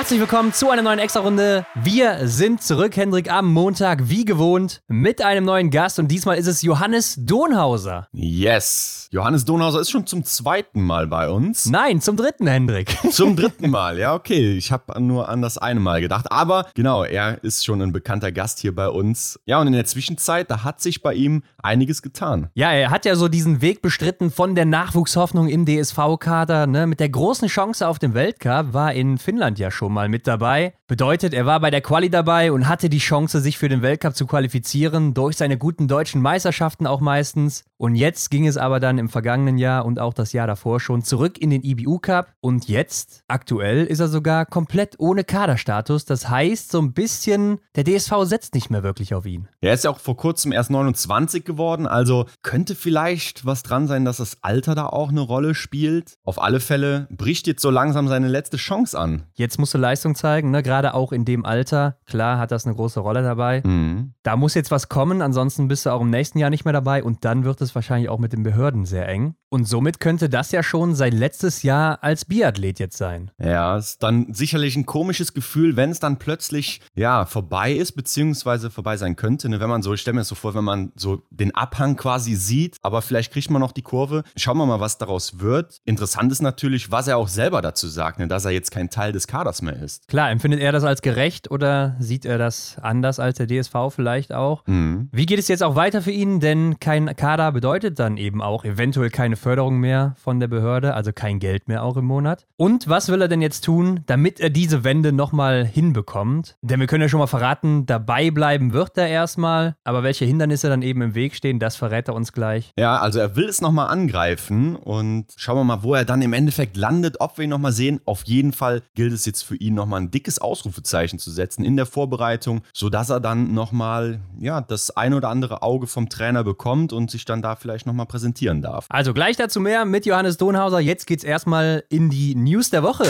Herzlich willkommen zu einer neuen Extra-Runde. Wir sind zurück, Hendrik, am Montag, wie gewohnt, mit einem neuen Gast. Und diesmal ist es Johannes Donhauser. Yes. Johannes Donhauser ist schon zum zweiten Mal bei uns. Nein, zum dritten, Hendrik. Zum dritten Mal, ja, okay. Ich habe nur an das eine Mal gedacht. Aber genau, er ist schon ein bekannter Gast hier bei uns. Ja, und in der Zwischenzeit, da hat sich bei ihm einiges getan. Ja, er hat ja so diesen Weg bestritten von der Nachwuchshoffnung im DSV-Kader, ne, mit der großen Chance auf dem Weltcup, war in Finnland ja schon schon mal mit dabei. Bedeutet, er war bei der Quali dabei und hatte die Chance, sich für den Weltcup zu qualifizieren, durch seine guten deutschen Meisterschaften auch meistens. Und jetzt ging es aber dann im vergangenen Jahr und auch das Jahr davor schon zurück in den IBU Cup. Und jetzt, aktuell, ist er sogar komplett ohne Kaderstatus. Das heißt, so ein bisschen, der DSV setzt nicht mehr wirklich auf ihn. Er ist ja auch vor kurzem erst 29 geworden, also könnte vielleicht was dran sein, dass das Alter da auch eine Rolle spielt. Auf alle Fälle bricht jetzt so langsam seine letzte Chance an. Jetzt muss musste Leistung zeigen, ne? gerade auch in dem Alter. Klar hat das eine große Rolle dabei. Mhm. Da muss jetzt was kommen, ansonsten bist du auch im nächsten Jahr nicht mehr dabei und dann wird es wahrscheinlich auch mit den Behörden sehr eng. Und somit könnte das ja schon sein letztes Jahr als Biathlet jetzt sein. Ja, ist dann sicherlich ein komisches Gefühl, wenn es dann plötzlich ja vorbei ist, beziehungsweise vorbei sein könnte. Ne? Wenn man so, ich stelle mir das so vor, wenn man so den Abhang quasi sieht, aber vielleicht kriegt man noch die Kurve. Schauen wir mal, was daraus wird. Interessant ist natürlich, was er auch selber dazu sagt, ne? dass er jetzt kein Teil des Kaders mehr ist. Klar, empfindet er das als gerecht oder sieht er das anders als der DSV vielleicht auch? Mhm. Wie geht es jetzt auch weiter für ihn? Denn kein Kader bedeutet dann eben auch eventuell keine Förderung mehr von der Behörde, also kein Geld mehr auch im Monat. Und was will er denn jetzt tun, damit er diese Wende nochmal hinbekommt? Denn wir können ja schon mal verraten, dabei bleiben wird er erstmal, aber welche Hindernisse dann eben im Weg stehen, das verrät er uns gleich. Ja, also er will es nochmal angreifen und schauen wir mal, wo er dann im Endeffekt landet, ob wir ihn nochmal sehen. Auf jeden Fall gilt es jetzt für ihn nochmal ein dickes Ausrufezeichen zu setzen in der Vorbereitung, sodass er dann nochmal ja, das ein oder andere Auge vom Trainer bekommt und sich dann da vielleicht nochmal präsentieren darf. Also gleich dazu mehr mit Johannes Donhauser. Jetzt geht's erstmal in die News der Woche.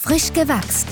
Frisch gewachst.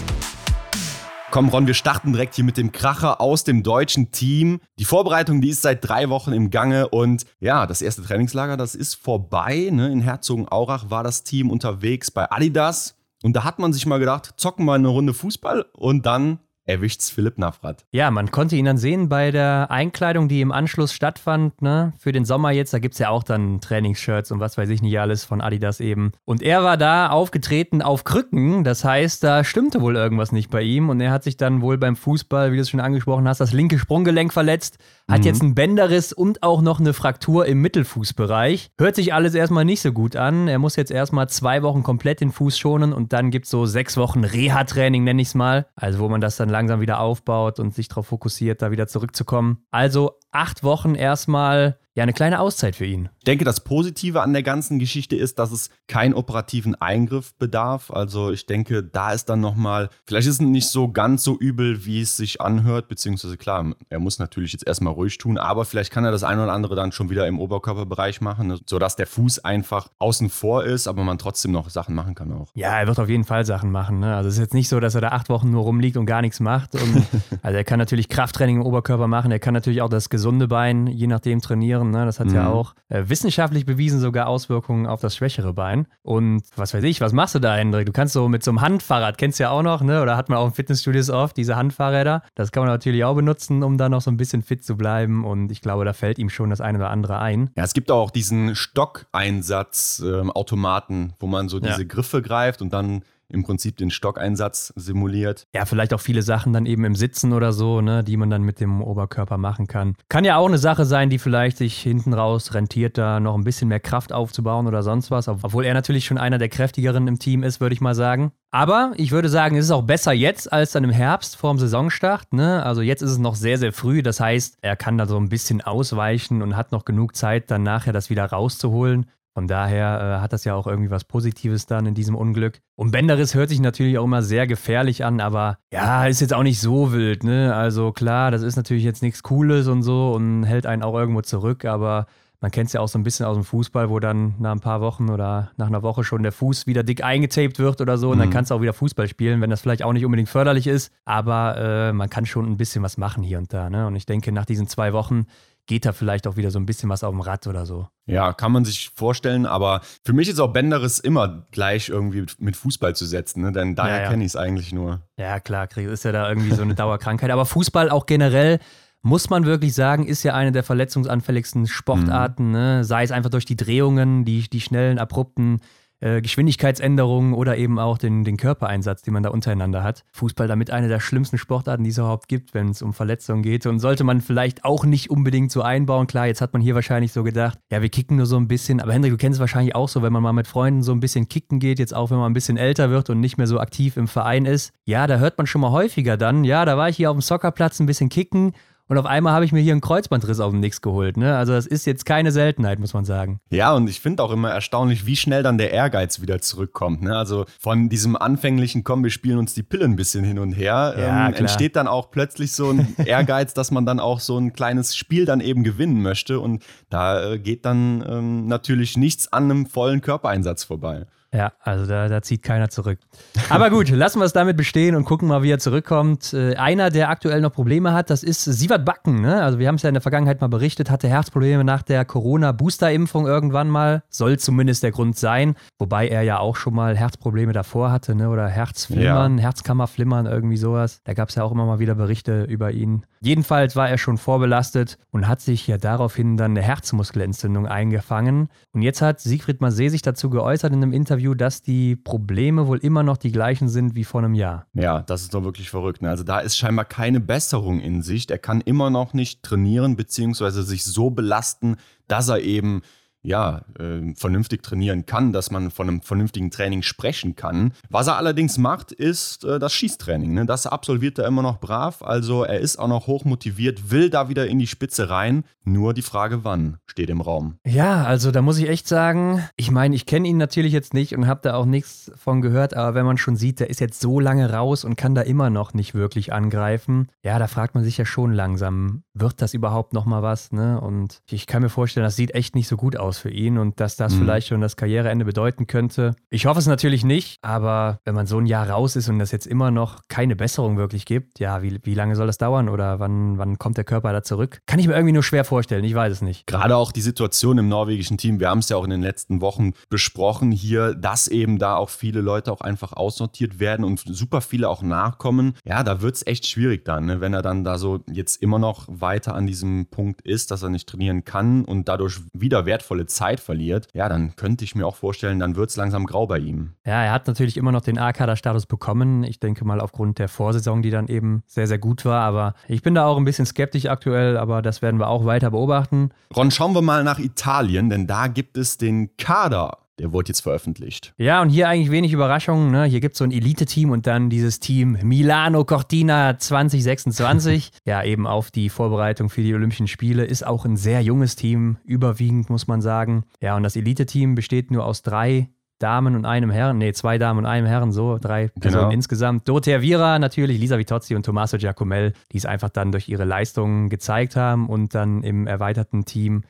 Komm, Ron, wir starten direkt hier mit dem Kracher aus dem deutschen Team. Die Vorbereitung, die ist seit drei Wochen im Gange und ja, das erste Trainingslager, das ist vorbei. Ne? In Herzogenaurach war das Team unterwegs bei Adidas. Und da hat man sich mal gedacht, zocken wir eine Runde Fußball und dann erwischt's Philipp Navrat. Ja, man konnte ihn dann sehen bei der Einkleidung, die im Anschluss stattfand, ne? Für den Sommer jetzt, da gibt's ja auch dann Trainingsshirts und was weiß ich nicht alles von Adidas eben. Und er war da aufgetreten auf Krücken, das heißt, da stimmte wohl irgendwas nicht bei ihm und er hat sich dann wohl beim Fußball, wie du es schon angesprochen hast, das linke Sprunggelenk verletzt, hat mhm. jetzt einen Bänderriss und auch noch eine Fraktur im Mittelfußbereich. Hört sich alles erstmal nicht so gut an. Er muss jetzt erstmal zwei Wochen komplett den Fuß schonen und dann gibt's so sechs Wochen Reha-Training, nenne ich es mal. Also wo man das dann langsam wieder aufbaut und sich darauf fokussiert, da wieder zurückzukommen. Also acht Wochen erstmal ja, eine kleine Auszeit für ihn. Ich denke, das Positive an der ganzen Geschichte ist, dass es keinen operativen Eingriff bedarf. Also ich denke, da ist dann nochmal, vielleicht ist es nicht so ganz so übel, wie es sich anhört, beziehungsweise klar, er muss natürlich jetzt erstmal ruhig tun, aber vielleicht kann er das eine oder andere dann schon wieder im Oberkörperbereich machen, ne? sodass der Fuß einfach außen vor ist, aber man trotzdem noch Sachen machen kann auch. Ja, er wird auf jeden Fall Sachen machen. Ne? Also es ist jetzt nicht so, dass er da acht Wochen nur rumliegt und gar nichts macht. Und, also er kann natürlich Krafttraining im Oberkörper machen, er kann natürlich auch das gesunde Bein, je nachdem, trainieren. Ne? Das hat mhm. ja auch äh, wissenschaftlich bewiesen sogar Auswirkungen auf das schwächere Bein. Und was weiß ich, was machst du da, Hendrik? Du kannst so mit so einem Handfahrrad, kennst du ja auch noch, ne? oder hat man auch in Fitnessstudios oft, diese Handfahrräder. Das kann man natürlich auch benutzen, um da noch so ein bisschen fit zu bleiben. Und ich glaube, da fällt ihm schon das eine oder andere ein. Ja, es gibt auch diesen Stockeinsatz-Automaten, ähm, wo man so diese ja. Griffe greift und dann im Prinzip den Stockeinsatz simuliert. Ja, vielleicht auch viele Sachen dann eben im Sitzen oder so, ne, die man dann mit dem Oberkörper machen kann. Kann ja auch eine Sache sein, die vielleicht sich hinten raus rentiert, da noch ein bisschen mehr Kraft aufzubauen oder sonst was. Obwohl er natürlich schon einer der kräftigeren im Team ist, würde ich mal sagen. Aber ich würde sagen, es ist auch besser jetzt als dann im Herbst vor dem Saisonstart. Ne? Also jetzt ist es noch sehr, sehr früh. Das heißt, er kann da so ein bisschen ausweichen und hat noch genug Zeit, dann nachher das wieder rauszuholen. Von daher äh, hat das ja auch irgendwie was Positives dann in diesem Unglück. Und Benderis hört sich natürlich auch immer sehr gefährlich an, aber ja, ist jetzt auch nicht so wild, ne? Also klar, das ist natürlich jetzt nichts Cooles und so und hält einen auch irgendwo zurück, aber Man kennt es ja auch so ein bisschen aus dem Fußball, wo dann nach ein paar Wochen oder nach einer Woche schon der Fuß wieder dick eingetaped wird oder so. Und dann mhm. kannst du auch wieder Fußball spielen, wenn das vielleicht auch nicht unbedingt förderlich ist. Aber äh, man kann schon ein bisschen was machen hier und da. Ne? Und ich denke, nach diesen zwei Wochen geht da vielleicht auch wieder so ein bisschen was auf dem Rad oder so. Ja, kann man sich vorstellen, aber für mich ist auch Benderis immer gleich irgendwie mit Fußball zu setzen, ne? denn daher ja, ja. kenne ich es eigentlich nur. Ja, klar, ist ja da irgendwie so eine Dauerkrankheit. Aber Fußball auch generell muss man wirklich sagen, ist ja eine der verletzungsanfälligsten Sportarten, mhm. ne? sei es einfach durch die Drehungen, die, die schnellen, abrupten äh, Geschwindigkeitsänderungen oder eben auch den, den Körpereinsatz, den man da untereinander hat. Fußball damit eine der schlimmsten Sportarten, die es überhaupt gibt, wenn es um Verletzungen geht. Und sollte man vielleicht auch nicht unbedingt so einbauen. Klar, jetzt hat man hier wahrscheinlich so gedacht, ja, wir kicken nur so ein bisschen. Aber Hendrik, du kennst es wahrscheinlich auch so, wenn man mal mit Freunden so ein bisschen kicken geht, jetzt auch wenn man ein bisschen älter wird und nicht mehr so aktiv im Verein ist. Ja, da hört man schon mal häufiger dann, ja, da war ich hier auf dem Soccerplatz ein bisschen kicken und auf einmal habe ich mir hier einen Kreuzbandriss auf dem Nix geholt. Ne? Also das ist jetzt keine Seltenheit, muss man sagen. Ja, und ich finde auch immer erstaunlich, wie schnell dann der Ehrgeiz wieder zurückkommt. Ne? Also von diesem anfänglichen Komm, wir spielen uns die Pille ein bisschen hin und her, ja, ähm, entsteht dann auch plötzlich so ein Ehrgeiz, dass man dann auch so ein kleines Spiel dann eben gewinnen möchte. Und da äh, geht dann ähm, natürlich nichts an einem vollen Körpereinsatz vorbei. Ja, also da, da zieht keiner zurück. Aber gut, lassen wir es damit bestehen und gucken mal, wie er zurückkommt. Äh, einer, der aktuell noch Probleme hat, das ist Sievert Backen. Ne? Also wir haben es ja in der Vergangenheit mal berichtet, hatte Herzprobleme nach der Corona-Booster-Impfung irgendwann mal. Soll zumindest der Grund sein. Wobei er ja auch schon mal Herzprobleme davor hatte, ne? oder Herzflimmern, ja. Herzkammerflimmern, irgendwie sowas. Da gab es ja auch immer mal wieder Berichte über ihn. Jedenfalls war er schon vorbelastet und hat sich ja daraufhin dann eine Herzmuskelentzündung eingefangen. Und jetzt hat Siegfried Masé sich dazu geäußert in einem Interview, dass die Probleme wohl immer noch die gleichen sind wie vor einem Jahr. Ja, das ist doch wirklich verrückt. Ne? Also da ist scheinbar keine Besserung in Sicht. Er kann immer noch nicht trainieren bzw. sich so belasten, dass er eben ja, äh, vernünftig trainieren kann, dass man von einem vernünftigen Training sprechen kann. Was er allerdings macht, ist äh, das Schießtraining. Ne? Das absolviert er immer noch brav. Also er ist auch noch hoch motiviert, will da wieder in die Spitze rein. Nur die Frage, wann steht im Raum. Ja, also da muss ich echt sagen, ich meine, ich kenne ihn natürlich jetzt nicht und habe da auch nichts von gehört, aber wenn man schon sieht, der ist jetzt so lange raus und kann da immer noch nicht wirklich angreifen, ja, da fragt man sich ja schon langsam, wird das überhaupt noch mal was? Ne? Und ich kann mir vorstellen, das sieht echt nicht so gut aus aus für ihn und dass das mhm. vielleicht schon das Karriereende bedeuten könnte. Ich hoffe es natürlich nicht, aber wenn man so ein Jahr raus ist und das jetzt immer noch keine Besserung wirklich gibt, ja, wie, wie lange soll das dauern oder wann, wann kommt der Körper da zurück? Kann ich mir irgendwie nur schwer vorstellen, ich weiß es nicht. Gerade auch die Situation im norwegischen Team, wir haben es ja auch in den letzten Wochen besprochen hier, dass eben da auch viele Leute auch einfach aussortiert werden und super viele auch nachkommen. Ja, da wird es echt schwierig dann, ne? wenn er dann da so jetzt immer noch weiter an diesem Punkt ist, dass er nicht trainieren kann und dadurch wieder wertvolle Zeit verliert, ja, dann könnte ich mir auch vorstellen, dann wird es langsam grau bei ihm. Ja, er hat natürlich immer noch den A-Kader-Status bekommen. Ich denke mal aufgrund der Vorsaison, die dann eben sehr, sehr gut war. Aber ich bin da auch ein bisschen skeptisch aktuell, aber das werden wir auch weiter beobachten. Ron, schauen wir mal nach Italien, denn da gibt es den Kader der wurde jetzt veröffentlicht. Ja, und hier eigentlich wenig Überraschungen. Ne? Hier gibt es so ein Elite-Team und dann dieses Team Milano Cortina 2026. ja, eben auf die Vorbereitung für die Olympischen Spiele. Ist auch ein sehr junges Team, überwiegend muss man sagen. Ja, und das Elite-Team besteht nur aus drei Damen und einem Herrn, nee, zwei Damen und einem Herrn, so drei Personen genau. insgesamt. Dorothea Vira natürlich, Lisa Vitozzi und Tommaso Giacomel, die es einfach dann durch ihre Leistungen gezeigt haben und dann im erweiterten Team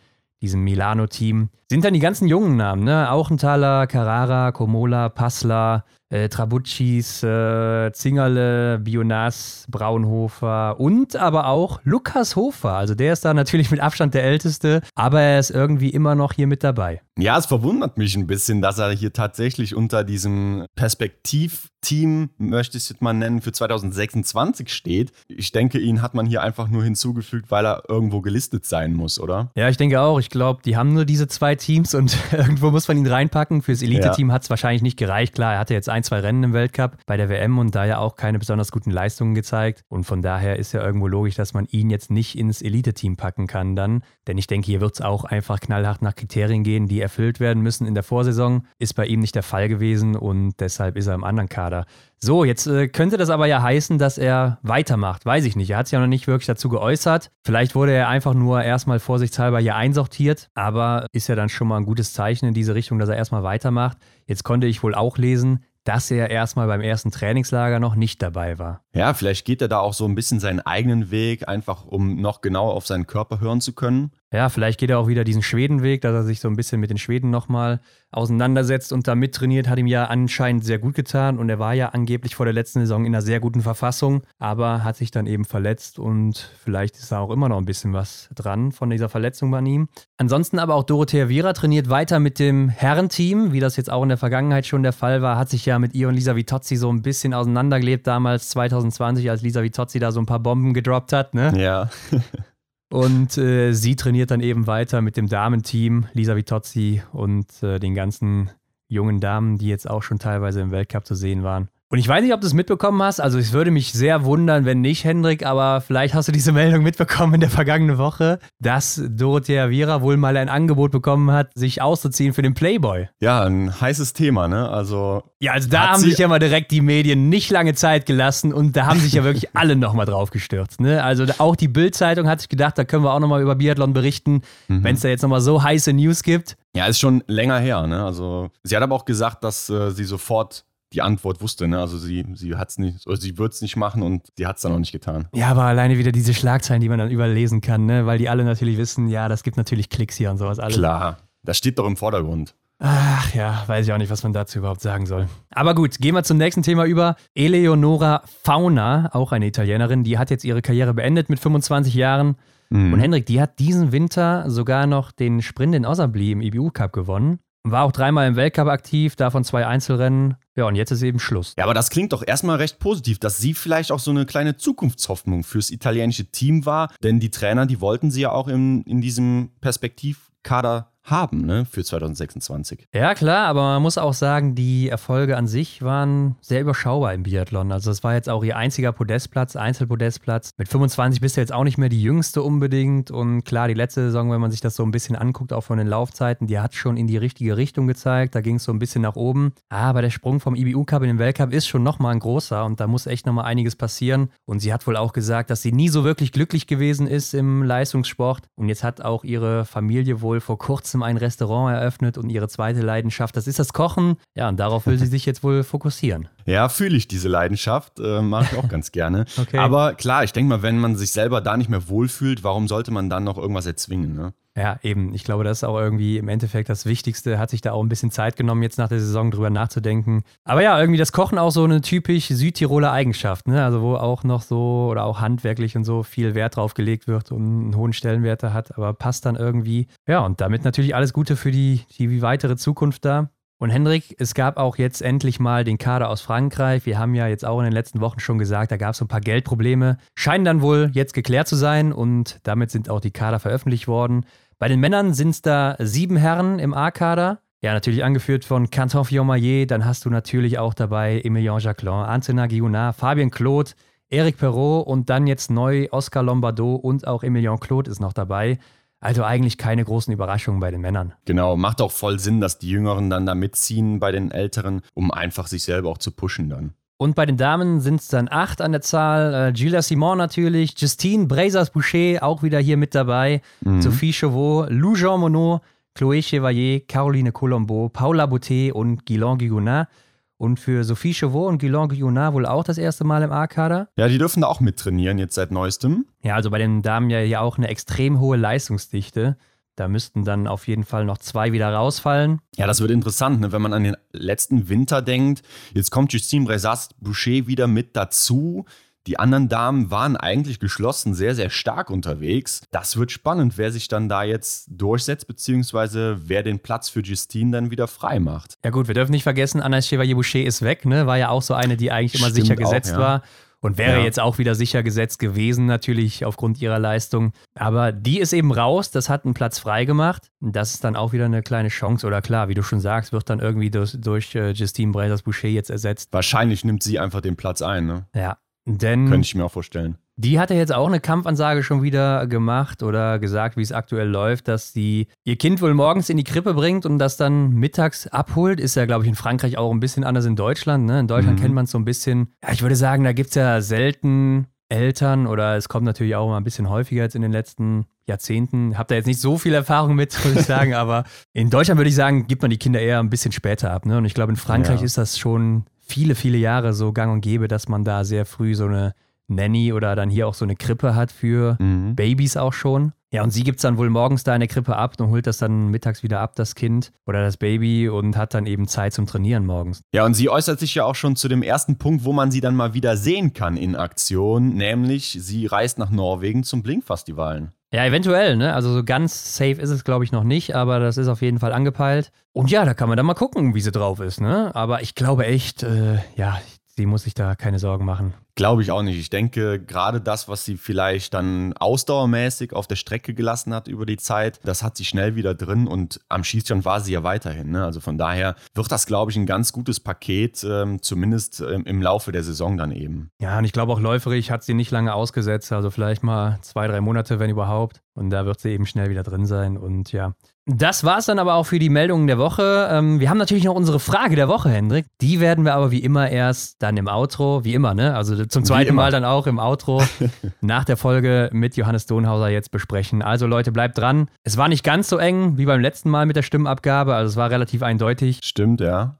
diesem Milano-Team, sind dann die ganzen jungen Namen, ne? Auchenthaler, Carrara, Komola, Passler, äh, Trabuccis, äh, Zingerle, Bionas, Braunhofer und aber auch Lukas Hofer. Also der ist da natürlich mit Abstand der Älteste, aber er ist irgendwie immer noch hier mit dabei. Ja, es verwundert mich ein bisschen, dass er hier tatsächlich unter diesem Perspektivteam, möchte ich es jetzt mal nennen, für 2026 steht. Ich denke, ihn hat man hier einfach nur hinzugefügt, weil er irgendwo gelistet sein muss, oder? Ja, ich denke auch. Ich glaube, die haben nur diese zwei Teams und irgendwo muss man ihn reinpacken. Fürs Elite-Team ja. hat es wahrscheinlich nicht gereicht. Klar, er hatte jetzt ein, zwei Rennen im Weltcup bei der WM und da ja auch keine besonders guten Leistungen gezeigt. Und von daher ist ja irgendwo logisch, dass man ihn jetzt nicht ins Elite-Team packen kann dann. Denn ich denke, hier wird es auch einfach knallhart nach Kriterien gehen, die erfüllt werden müssen in der Vorsaison. Ist bei ihm nicht der Fall gewesen und deshalb ist er im anderen Kader. So, jetzt äh, könnte das aber ja heißen, dass er weitermacht. Weiß ich nicht. Er hat sich ja noch nicht wirklich dazu geäußert. Vielleicht wurde er einfach nur erstmal vorsichtshalber hier einsortiert, aber ist ja dann schon mal ein gutes Zeichen in diese Richtung, dass er erstmal weitermacht. Jetzt konnte ich wohl auch lesen, dass er erstmal beim ersten Trainingslager noch nicht dabei war. Ja, vielleicht geht er da auch so ein bisschen seinen eigenen Weg, einfach um noch genau auf seinen Körper hören zu können. Ja, vielleicht geht er auch wieder diesen Schwedenweg, dass er sich so ein bisschen mit den Schweden nochmal auseinandersetzt und da mittrainiert, hat ihm ja anscheinend sehr gut getan und er war ja angeblich vor der letzten Saison in einer sehr guten Verfassung, aber hat sich dann eben verletzt und vielleicht ist da auch immer noch ein bisschen was dran von dieser Verletzung bei ihm. Ansonsten aber auch Dorothea Viera trainiert weiter mit dem Herrenteam, wie das jetzt auch in der Vergangenheit schon der Fall war, hat sich ja mit ihr und Lisa Vitozzi so ein bisschen auseinandergelebt damals 2020, als Lisa Vitozzi da so ein paar Bomben gedroppt hat, ne? Ja. Und äh, sie trainiert dann eben weiter mit dem Damenteam, Lisa Vitozzi und äh, den ganzen jungen Damen, die jetzt auch schon teilweise im Weltcup zu sehen waren. Und ich weiß nicht, ob du es mitbekommen hast. Also, es würde mich sehr wundern, wenn nicht, Hendrik, aber vielleicht hast du diese Meldung mitbekommen in der vergangenen Woche, dass Dorothea Viera wohl mal ein Angebot bekommen hat, sich auszuziehen für den Playboy. Ja, ein heißes Thema, ne? Also. Ja, also da haben sich ja mal direkt die Medien nicht lange Zeit gelassen und da haben sich ja wirklich alle nochmal drauf gestürzt. Ne? Also auch die Bild-Zeitung hat sich gedacht, da können wir auch nochmal über Biathlon berichten, mhm. wenn es da jetzt nochmal so heiße News gibt. Ja, ist schon länger her, ne? Also sie hat aber auch gesagt, dass äh, sie sofort die Antwort wusste. Ne? Also sie, sie hat es nicht, oder sie wird es nicht machen und sie hat es dann auch nicht getan. Ja, aber alleine wieder diese Schlagzeilen, die man dann überlesen kann, ne? weil die alle natürlich wissen, ja, das gibt natürlich Klicks hier und sowas alles. Klar, das steht doch im Vordergrund. Ach ja, weiß ich auch nicht, was man dazu überhaupt sagen soll. Aber gut, gehen wir zum nächsten Thema über. Eleonora Fauna, auch eine Italienerin, die hat jetzt ihre Karriere beendet mit 25 Jahren. Mhm. Und Hendrik, die hat diesen Winter sogar noch den Sprint in Osabli im IBU Cup gewonnen. War auch dreimal im Weltcup aktiv, davon zwei Einzelrennen. Ja, und jetzt ist eben Schluss. Ja, aber das klingt doch erstmal recht positiv, dass sie vielleicht auch so eine kleine Zukunftshoffnung fürs italienische Team war. Denn die Trainer, die wollten sie ja auch in, in diesem Perspektivkader haben ne, für 2026. Ja, klar, aber man muss auch sagen, die Erfolge an sich waren sehr überschaubar im Biathlon. Also es war jetzt auch ihr einziger Podestplatz, Einzelpodestplatz. Mit 25 bist du jetzt auch nicht mehr die jüngste unbedingt. Und klar, die letzte Saison, wenn man sich das so ein bisschen anguckt, auch von den Laufzeiten, die hat schon in die richtige Richtung gezeigt. Da ging es so ein bisschen nach oben. Aber der Sprung vom IBU Cup in den Weltcup ist schon nochmal ein großer und da muss echt nochmal einiges passieren. Und sie hat wohl auch gesagt, dass sie nie so wirklich glücklich gewesen ist im Leistungssport. Und jetzt hat auch ihre Familie wohl vor kurzem kurzem ein Restaurant eröffnet und ihre zweite Leidenschaft, das ist das Kochen. Ja, und darauf will sie sich jetzt wohl fokussieren. Ja, fühle ich diese Leidenschaft, äh, mache ich auch ganz gerne. Okay. Aber klar, ich denke mal, wenn man sich selber da nicht mehr wohlfühlt, warum sollte man dann noch irgendwas erzwingen? Ne? Ja, eben. Ich glaube, das ist auch irgendwie im Endeffekt das Wichtigste. Hat sich da auch ein bisschen Zeit genommen, jetzt nach der Saison drüber nachzudenken. Aber ja, irgendwie das Kochen auch so eine typisch Südtiroler Eigenschaft, ne? Also wo auch noch so oder auch handwerklich und so viel Wert drauf gelegt wird und einen hohen Stellenwert hat, aber passt dann irgendwie. Ja, und damit natürlich alles Gute für die, die weitere Zukunft da. Und Hendrik, es gab auch jetzt endlich mal den Kader aus Frankreich. Wir haben ja jetzt auch in den letzten Wochen schon gesagt, da gab es so ein paar Geldprobleme. Scheinen dann wohl jetzt geklärt zu sein und damit sind auch die Kader veröffentlicht worden. Bei den Männern sind es da sieben Herren im A-Kader. Ja, natürlich angeführt von Canton Fillon-Maillet. Dann hast du natürlich auch dabei Emilien Jacquelin, Antonin Guillonard, Fabien Claude, Eric Perrault und dann jetzt neu Oscar Lombardo und auch Emilien Claude ist noch dabei. Also eigentlich keine großen Überraschungen bei den Männern. Genau, macht auch voll Sinn, dass die Jüngeren dann da mitziehen bei den Älteren, um einfach sich selber auch zu pushen dann. Und bei den Damen sind es dann acht an der Zahl. Äh, Gilles Simon natürlich, Justine Brazers-Boucher auch wieder hier mit dabei, mhm. Sophie Chauveau, Lou Jean Monod, Chloé Chevalier, Caroline Colombo, Paula Boutet und Guilain Guigonat. Und für Sophie Chauveau und Guilain Guigonat wohl auch das erste Mal im A-Kader. Ja, die dürfen da auch mittrainieren jetzt seit neuestem. Ja, also bei den Damen ja hier auch eine extrem hohe Leistungsdichte. Da müssten dann auf jeden Fall noch zwei wieder rausfallen. Ja, das wird interessant, ne? wenn man an den letzten Winter denkt. Jetzt kommt Justine Bresast-Boucher wieder mit dazu. Die anderen Damen waren eigentlich geschlossen sehr, sehr stark unterwegs. Das wird spannend, wer sich dann da jetzt durchsetzt, beziehungsweise wer den Platz für Justine dann wieder frei macht. Ja gut, wir dürfen nicht vergessen, Anna Chevalier-Boucher ist weg, ne? War ja auch so eine, die eigentlich immer Stimmt sicher gesetzt auch, ja. war. Und wäre ja. jetzt auch wieder sicher gesetzt gewesen, natürlich aufgrund ihrer Leistung. Aber die ist eben raus, das hat einen Platz frei gemacht. Das ist dann auch wieder eine kleine Chance. Oder klar, wie du schon sagst, wird dann irgendwie durch, durch äh, Justine Brazers-Boucher jetzt ersetzt. Wahrscheinlich nimmt sie einfach den Platz ein, ne? Ja. Denn Könnte ich mir auch vorstellen. Die hat ja jetzt auch eine Kampfansage schon wieder gemacht oder gesagt, wie es aktuell läuft, dass sie ihr Kind wohl morgens in die Krippe bringt und das dann mittags abholt. Ist ja, glaube ich, in Frankreich auch ein bisschen anders in Deutschland. Ne? In Deutschland mhm. kennt man es so ein bisschen. Ja, ich würde sagen, da gibt es ja selten Eltern oder es kommt natürlich auch mal ein bisschen häufiger jetzt in den letzten Jahrzehnten. Hab da jetzt nicht so viel Erfahrung mit, muss ich sagen, aber in Deutschland würde ich sagen, gibt man die Kinder eher ein bisschen später ab. Ne? Und ich glaube, in Frankreich ja. ist das schon viele, viele Jahre so gang und gäbe, dass man da sehr früh so eine Nanny oder dann hier auch so eine Krippe hat für mhm. Babys auch schon. Ja, und sie gibt es dann wohl morgens da in der Krippe ab und holt das dann mittags wieder ab, das Kind oder das Baby und hat dann eben Zeit zum Trainieren morgens. Ja, und sie äußert sich ja auch schon zu dem ersten Punkt, wo man sie dann mal wieder sehen kann in Aktion, nämlich sie reist nach Norwegen zum Blink-Festivalen. Ja, eventuell, ne? Also so ganz safe ist es, glaube ich, noch nicht, aber das ist auf jeden Fall angepeilt. Und ja, da kann man dann mal gucken, wie sie drauf ist, ne? Aber ich glaube echt, äh, ja, sie muss sich da keine Sorgen machen. Glaube ich auch nicht. Ich denke, gerade das, was sie vielleicht dann ausdauermäßig auf der Strecke gelassen hat über die Zeit, das hat sie schnell wieder drin und am Schießstand war sie ja weiterhin. Ne? Also von daher wird das, glaube ich, ein ganz gutes Paket, ähm, zumindest ähm, im Laufe der Saison dann eben. Ja, und ich glaube auch läuferig hat sie nicht lange ausgesetzt, also vielleicht mal zwei, drei Monate, wenn überhaupt. Und da wird sie eben schnell wieder drin sein. Und ja, das war es dann aber auch für die Meldungen der Woche. Ähm, wir haben natürlich noch unsere Frage der Woche, Hendrik. Die werden wir aber wie immer erst dann im Outro, wie immer, ne? Also zum zweiten Mal dann auch im Outro nach der Folge mit Johannes Donhauser jetzt besprechen. Also Leute, bleibt dran. Es war nicht ganz so eng wie beim letzten Mal mit der Stimmabgabe. Also es war relativ eindeutig. Stimmt, ja.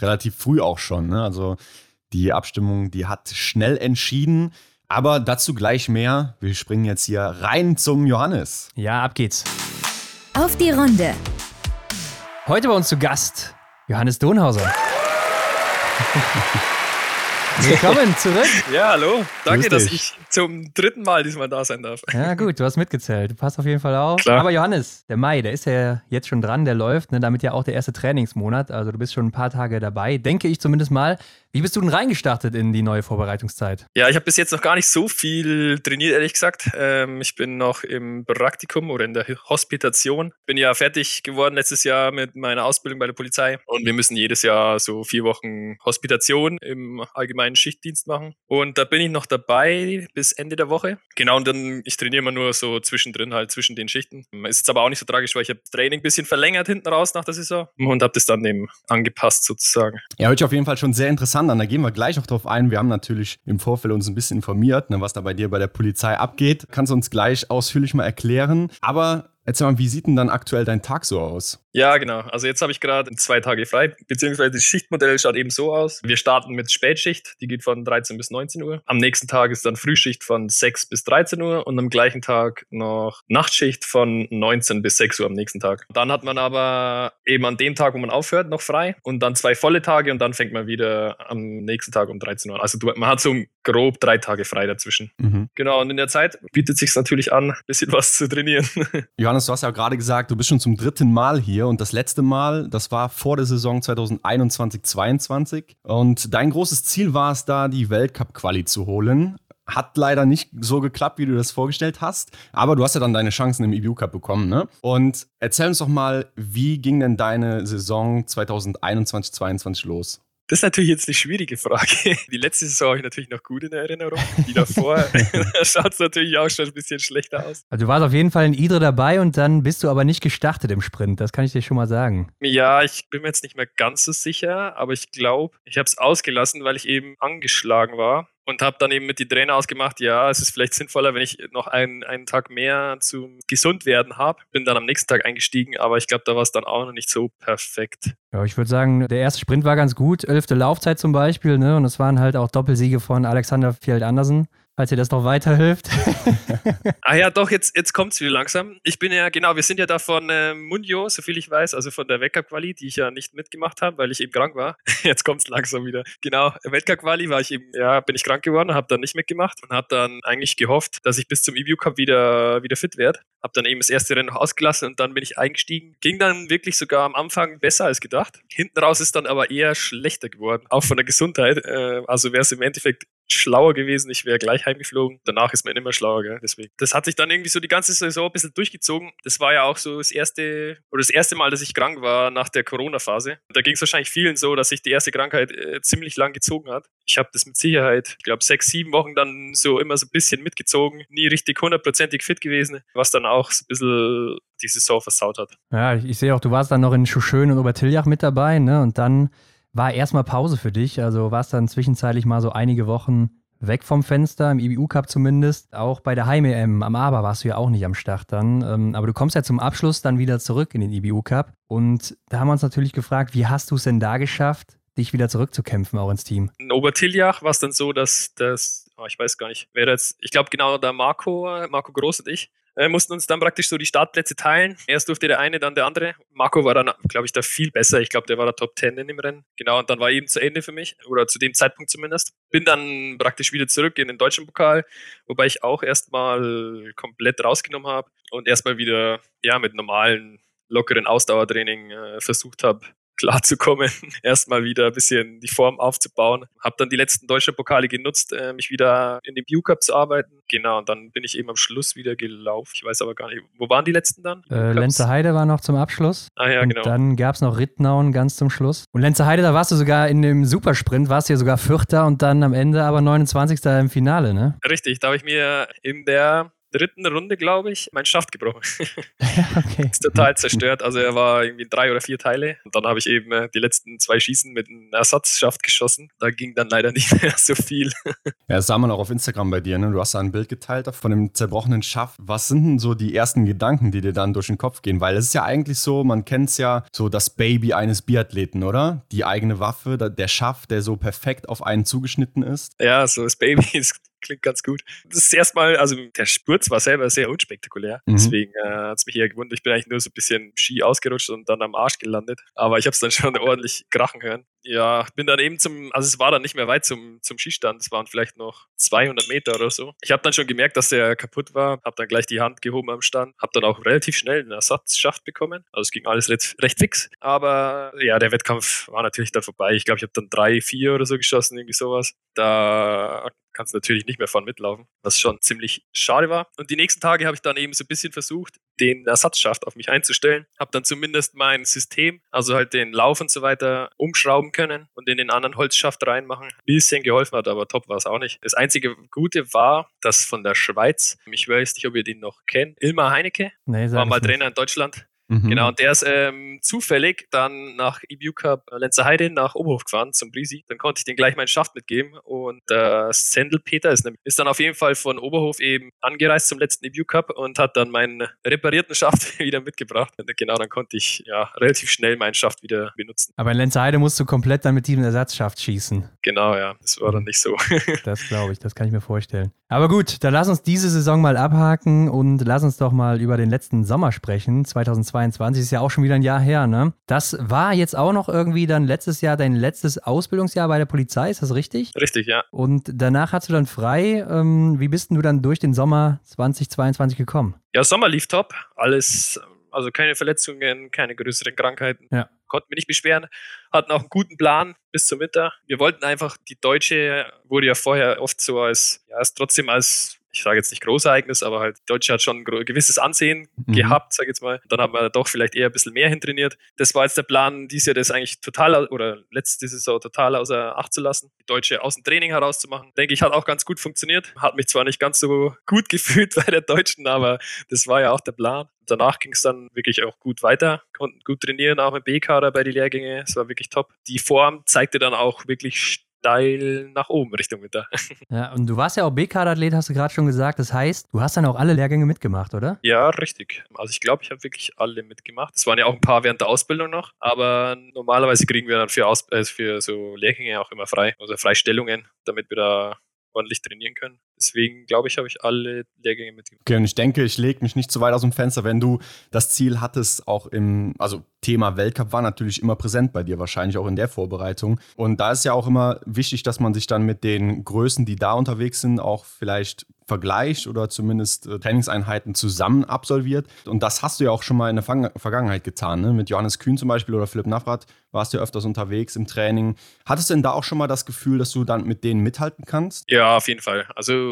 Relativ früh auch schon. Ne? Also die Abstimmung, die hat schnell entschieden. Aber dazu gleich mehr. Wir springen jetzt hier rein zum Johannes. Ja, ab geht's. Auf die Runde. Heute bei uns zu Gast Johannes Donhauser. Willkommen zurück. Ja, hallo. Danke, dass ich zum dritten Mal diesmal da sein darf. Ja, gut, du hast mitgezählt. Du passt auf jeden Fall auf. Klar. Aber Johannes, der Mai, der ist ja jetzt schon dran, der läuft, ne, damit ja auch der erste Trainingsmonat. Also du bist schon ein paar Tage dabei, denke ich zumindest mal. Wie bist du denn reingestartet in die neue Vorbereitungszeit? Ja, ich habe bis jetzt noch gar nicht so viel trainiert, ehrlich gesagt. Ähm, ich bin noch im Praktikum oder in der Hospitation. Bin ja fertig geworden letztes Jahr mit meiner Ausbildung bei der Polizei. Und wir müssen jedes Jahr so vier Wochen Hospitation im allgemeinen Schichtdienst machen. Und da bin ich noch dabei bis Ende der Woche. Genau, und dann, ich trainiere immer nur so zwischendrin, halt zwischen den Schichten. Ist jetzt aber auch nicht so tragisch, weil ich habe das Training ein bisschen verlängert hinten raus nach der Saison und habe das dann eben angepasst sozusagen. Ja, hört sich auf jeden Fall schon sehr interessant an. Da gehen wir gleich noch drauf ein. Wir haben natürlich im Vorfeld uns ein bisschen informiert, ne, was da bei dir bei der Polizei abgeht. Kannst du uns gleich ausführlich mal erklären. Aber Erzähl mal, wie sieht denn dann aktuell dein Tag so aus? Ja, genau. Also jetzt habe ich gerade zwei Tage frei, beziehungsweise das Schichtmodell schaut eben so aus. Wir starten mit Spätschicht, die geht von 13 bis 19 Uhr. Am nächsten Tag ist dann Frühschicht von 6 bis 13 Uhr und am gleichen Tag noch Nachtschicht von 19 bis 6 Uhr am nächsten Tag. Dann hat man aber eben an dem Tag, wo man aufhört, noch frei und dann zwei volle Tage und dann fängt man wieder am nächsten Tag um 13 Uhr an. Also man hat so grob drei Tage frei dazwischen. Mhm. Genau, und in der Zeit bietet sich natürlich an, ein bisschen was zu trainieren. Johannes, du hast ja gerade gesagt, du bist schon zum dritten Mal hier und das letzte Mal, das war vor der Saison 2021-22 und dein großes Ziel war es da, die Weltcup-Quali zu holen. Hat leider nicht so geklappt, wie du das vorgestellt hast, aber du hast ja dann deine Chancen im EBU Cup bekommen, ne? Und erzähl uns doch mal, wie ging denn deine Saison 2021-22 los? Das ist natürlich jetzt eine schwierige Frage. Die letzte Saison habe ich natürlich noch gut in Erinnerung. Die davor schaut es natürlich auch schon ein bisschen schlechter aus. Also du warst auf jeden Fall in Idre dabei und dann bist du aber nicht gestartet im Sprint. Das kann ich dir schon mal sagen. Ja, ich bin mir jetzt nicht mehr ganz so sicher, aber ich glaube, ich habe es ausgelassen, weil ich eben angeschlagen war und habe dann eben mit die Trainer ausgemacht, ja, es ist vielleicht sinnvoller, wenn ich noch einen, einen Tag mehr zum Gesundwerden habe. Bin dann am nächsten Tag eingestiegen, aber ich glaube, da war es dann auch noch nicht so perfekt. Ja, ich würde sagen, der erste Sprint war ganz gut, elfte Laufzeit zum Beispiel, ne? Und es waren halt auch Doppelsiege von Alexander Fjeld Andersen falls ihr das noch weiterhilft. ah ja, doch, jetzt, jetzt kommt es wieder langsam. Ich bin ja, genau, wir sind ja da von äh, Mundio, soviel ich weiß, also von der Weltcup-Quali, die ich ja nicht mitgemacht habe, weil ich eben krank war. jetzt kommt es langsam wieder. Genau, Weltcup-Quali war ich eben, ja, bin ich krank geworden, habe dann nicht mitgemacht und habe dann eigentlich gehofft, dass ich bis zum EBU Cup wieder, wieder fit werde. Habe dann eben das erste Rennen noch ausgelassen und dann bin ich eingestiegen. Ging dann wirklich sogar am Anfang besser als gedacht. Hinten raus ist dann aber eher schlechter geworden, auch von der Gesundheit. Äh, also wäre es im Endeffekt schlauer gewesen, ich wäre gleich heimgeflogen. Danach ist man immer schlauer, gell? deswegen. Das hat sich dann irgendwie so die ganze Saison ein bisschen durchgezogen. Das war ja auch so das erste oder das erste Mal, dass ich krank war nach der Corona-Phase. Da ging es wahrscheinlich vielen so, dass sich die erste Krankheit äh, ziemlich lang gezogen hat. Ich habe das mit Sicherheit, ich glaube, sechs, sieben Wochen dann so immer so ein bisschen mitgezogen. Nie richtig hundertprozentig fit gewesen, was dann auch so ein bisschen die Saison versaut hat. Ja, ich, sehe auch, du warst dann noch in Schuschön und Obertiljach mit dabei, ne? Und dann war erstmal Pause für dich. Also warst dann zwischenzeitlich mal so einige Wochen weg vom Fenster, im IBU-Cup zumindest. Auch bei der Heim-EM am Aber warst du ja auch nicht am Start dann. Ähm, aber du kommst ja zum Abschluss dann wieder zurück in den IBU-Cup. Und da haben wir uns natürlich gefragt, wie hast du es denn da geschafft, dich wieder zurückzukämpfen, auch ins Team? In Obertiljach war es dann so, dass das, oh, ich weiß gar nicht, wer jetzt, ich glaube genau der Marco, Marco Groß und ich, äh, mussten uns dann praktisch so die Startplätze teilen. Erst durfte der eine, dann der andere. Marco war dann, glaube ich, da viel besser. Ich glaube, der war der Top 10 in dem Rennen. Genau, und dann war eben zu Ende für mich, oder zu dem Zeitpunkt zumindest. Bin dann praktisch wieder zurück in den deutschen Pokal, wobei ich auch erstmal komplett rausgenommen habe und erstmal wieder ja, mit normalen lockeren Ausdauertraining äh, versucht habe, klarzukommen, erstmal wieder ein bisschen die Form aufzubauen. Habe dann die letzten deutschen Pokale genutzt, äh, mich wieder in den View Cup zu arbeiten. Genau, und dann bin ich eben am Schluss wieder gelaufen. Ich weiß aber gar nicht, wo waren die letzten dann? Äh, Lenze Heide war noch zum Abschluss. Ah ja, und genau. Dann gab es noch Rittnauen ganz zum Schluss. Und Lenze Heide, da warst du sogar in dem Supersprint, warst du ja sogar Vierter und dann am Ende aber 29. im Finale, ne? Richtig, da habe ich mir in der dritten Runde, glaube ich, mein Schaft gebrochen. okay. ist total zerstört. Also er war irgendwie in drei oder vier Teile. Und dann habe ich eben äh, die letzten zwei Schießen mit einem Ersatzschaft geschossen. Da ging dann leider nicht mehr so viel. Ja, das sah man auch auf Instagram bei dir. Ne? Du hast da ein Bild geteilt von dem zerbrochenen Schaft. Was sind denn so die ersten Gedanken, die dir dann durch den Kopf gehen? Weil es ist ja eigentlich so, man kennt es ja, so das Baby eines Biathleten, oder? Die eigene Waffe, der Schaft, der so perfekt auf einen zugeschnitten ist. Ja, so das Baby ist klingt ganz gut. Das ist erstmal, also der Spurz war selber sehr unspektakulär. Mhm. Deswegen äh, hat es mich eher gewundert. Ich bin eigentlich nur so ein bisschen Ski ausgerutscht und dann am Arsch gelandet. Aber ich habe es dann schon ordentlich krachen hören. Ja, bin dann eben zum, also es war dann nicht mehr weit zum, zum Skistand. Es waren vielleicht noch 200 Meter oder so. Ich habe dann schon gemerkt, dass der kaputt war. Habe dann gleich die Hand gehoben am Stand. Habe dann auch relativ schnell einen Ersatzschaft bekommen. Also es ging alles recht, recht fix. Aber ja, der Wettkampf war natürlich dann vorbei. Ich glaube, ich habe dann drei, vier oder so geschossen, irgendwie sowas. Da kannst natürlich nicht mehr fahren mitlaufen, was schon ziemlich schade war. Und die nächsten Tage habe ich dann eben so ein bisschen versucht, den Ersatzschaft auf mich einzustellen. Habe dann zumindest mein System, also halt den Lauf und so weiter, umschrauben können und in den anderen Holzschaft reinmachen. Ein bisschen geholfen hat, aber top war es auch nicht. Das einzige Gute war, dass von der Schweiz, ich weiß nicht, ob ihr den noch kennt, Ilmar Heinecke, nee, war mal Trainer in Deutschland. Mhm. Genau, und der ist ähm, zufällig dann nach EBU Cup äh, Lenzerheide nach Oberhof gefahren zum Brisi. Dann konnte ich den gleich meinen Schaft mitgeben und äh, Sendel Peter ist, ist dann auf jeden Fall von Oberhof eben angereist zum letzten EBU Cup und hat dann meinen reparierten Schaft wieder mitgebracht. Und genau, dann konnte ich ja relativ schnell meinen Schaft wieder benutzen. Aber in Lenzerheide musst du komplett dann mit diesem Ersatzschaft schießen. Genau, ja, das war dann nicht so. das glaube ich, das kann ich mir vorstellen. Aber gut, dann lass uns diese Saison mal abhaken und lass uns doch mal über den letzten Sommer sprechen. 2022 ist ja auch schon wieder ein Jahr her, ne? Das war jetzt auch noch irgendwie dann letztes Jahr dein letztes Ausbildungsjahr bei der Polizei, ist das richtig? Richtig, ja. Und danach hast du dann frei. Ähm, wie bist denn du dann durch den Sommer 2022 gekommen? Ja, Sommer lief top. Alles also keine Verletzungen, keine größeren Krankheiten. Ja. Konnten wir nicht beschweren. Hatten auch einen guten Plan bis zum Winter. Wir wollten einfach, die Deutsche wurde ja vorher oft so als, ja, ist trotzdem als ich sage jetzt nicht Großereignis, aber halt Deutsche hat schon ein gewisses Ansehen mhm. gehabt, sage ich jetzt mal. Dann haben wir doch vielleicht eher ein bisschen mehr hintrainiert. Das war jetzt der Plan, dieses Jahr das eigentlich total oder letzte Saison total außer Acht zu lassen, die Deutsche aus dem Training herauszumachen. Denke ich, hat auch ganz gut funktioniert. Hat mich zwar nicht ganz so gut gefühlt bei der Deutschen, aber das war ja auch der Plan. Danach ging es dann wirklich auch gut weiter, konnten gut trainieren, auch im B-Kader bei den Lehrgängen. Es war wirklich top. Die Form zeigte dann auch wirklich steil nach oben Richtung Winter. Ja, und du warst ja auch B-Kader-Athlet, hast du gerade schon gesagt. Das heißt, du hast dann auch alle Lehrgänge mitgemacht, oder? Ja, richtig. Also ich glaube, ich habe wirklich alle mitgemacht. Es waren ja auch ein paar während der Ausbildung noch, aber normalerweise kriegen wir dann für, Aus äh, für so Lehrgänge auch immer frei, also Freistellungen, damit wir da ordentlich trainieren können. Deswegen glaube ich, habe ich alle Lehrgänge mitgemacht. Okay, und ich denke, ich lege mich nicht zu weit aus dem Fenster, wenn du das Ziel hattest, auch im, also Thema Weltcup war natürlich immer präsent bei dir, wahrscheinlich auch in der Vorbereitung. Und da ist ja auch immer wichtig, dass man sich dann mit den Größen, die da unterwegs sind, auch vielleicht vergleicht oder zumindest äh, Trainingseinheiten zusammen absolviert. Und das hast du ja auch schon mal in der Fang Vergangenheit getan. Ne? Mit Johannes Kühn zum Beispiel oder Philipp Navrat warst du ja öfters unterwegs im Training. Hattest du denn da auch schon mal das Gefühl, dass du dann mit denen mithalten kannst? Ja, auf jeden Fall. Also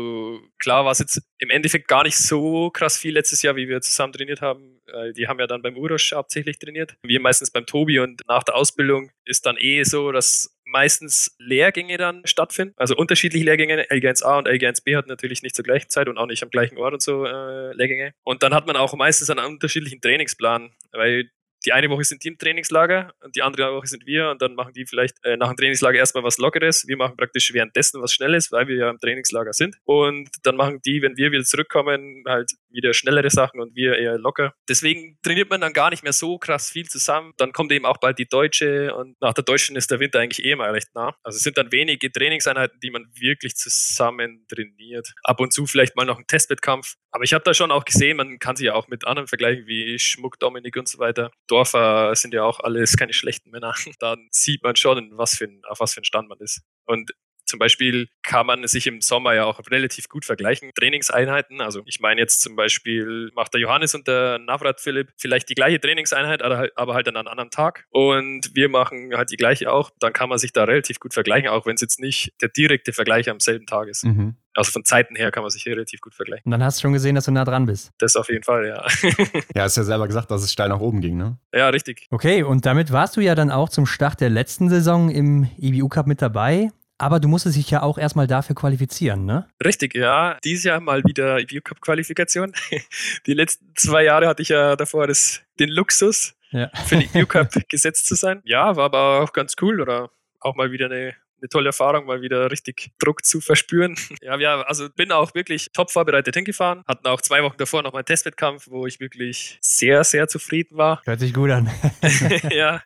klar war es jetzt im Endeffekt gar nicht so krass viel letztes Jahr, wie wir zusammen trainiert haben. Die haben ja dann beim Urosch hauptsächlich trainiert. Wir meistens beim Tobi und nach der Ausbildung ist dann eh so, dass meistens Lehrgänge dann stattfinden. Also unterschiedliche Lehrgänge. LG1A und LG1B hatten natürlich nicht zur gleichen Zeit und auch nicht am gleichen Ort und so äh, Lehrgänge. Und dann hat man auch meistens einen unterschiedlichen Trainingsplan, weil die eine Woche sind die im Trainingslager und die andere Woche sind wir und dann machen die vielleicht äh, nach dem Trainingslager erstmal was Lockeres. Wir machen praktisch währenddessen was Schnelles, weil wir ja im Trainingslager sind. Und dann machen die, wenn wir wieder zurückkommen, halt wieder schnellere Sachen und wir eher locker. Deswegen trainiert man dann gar nicht mehr so krass viel zusammen. Dann kommt eben auch bald die Deutsche und nach der Deutschen ist der Winter eigentlich eh mal recht nah. Also es sind dann wenige Trainingseinheiten, die man wirklich zusammen trainiert. Ab und zu vielleicht mal noch ein Testwettkampf. Aber ich habe da schon auch gesehen, man kann sich ja auch mit anderen vergleichen, wie Schmuck, Dominik und so weiter. Dorfer sind ja auch alles keine schlechten Männer. Dann sieht man schon, was für ein, auf was für ein Stand man ist. Und zum Beispiel kann man sich im Sommer ja auch relativ gut vergleichen. Trainingseinheiten, also ich meine jetzt zum Beispiel macht der Johannes und der Navrat Philipp vielleicht die gleiche Trainingseinheit, halt, aber halt an einem anderen Tag. Und wir machen halt die gleiche auch. Dann kann man sich da relativ gut vergleichen, auch wenn es jetzt nicht der direkte Vergleich am selben Tag ist. Mhm. Also von Zeiten her kann man sich hier relativ gut vergleichen. Und dann hast du schon gesehen, dass du nah dran bist. Das auf jeden Fall, ja. ja, hast ja selber gesagt, dass es steil nach oben ging, ne? Ja, richtig. Okay, und damit warst du ja dann auch zum Start der letzten Saison im IBU Cup mit dabei. Aber du musstest dich ja auch erstmal dafür qualifizieren, ne? Richtig, ja. Dieses Jahr mal wieder IBU Cup Qualifikation. Die letzten zwei Jahre hatte ich ja davor das, den Luxus, ja. für die IBU Cup gesetzt zu sein. Ja, war aber auch ganz cool oder auch mal wieder eine eine tolle Erfahrung, mal wieder richtig Druck zu verspüren. Ja, ja, also bin auch wirklich top vorbereitet hingefahren. Hatten auch zwei Wochen davor noch meinen Testwettkampf, wo ich wirklich sehr, sehr zufrieden war. Hört sich gut an. ja,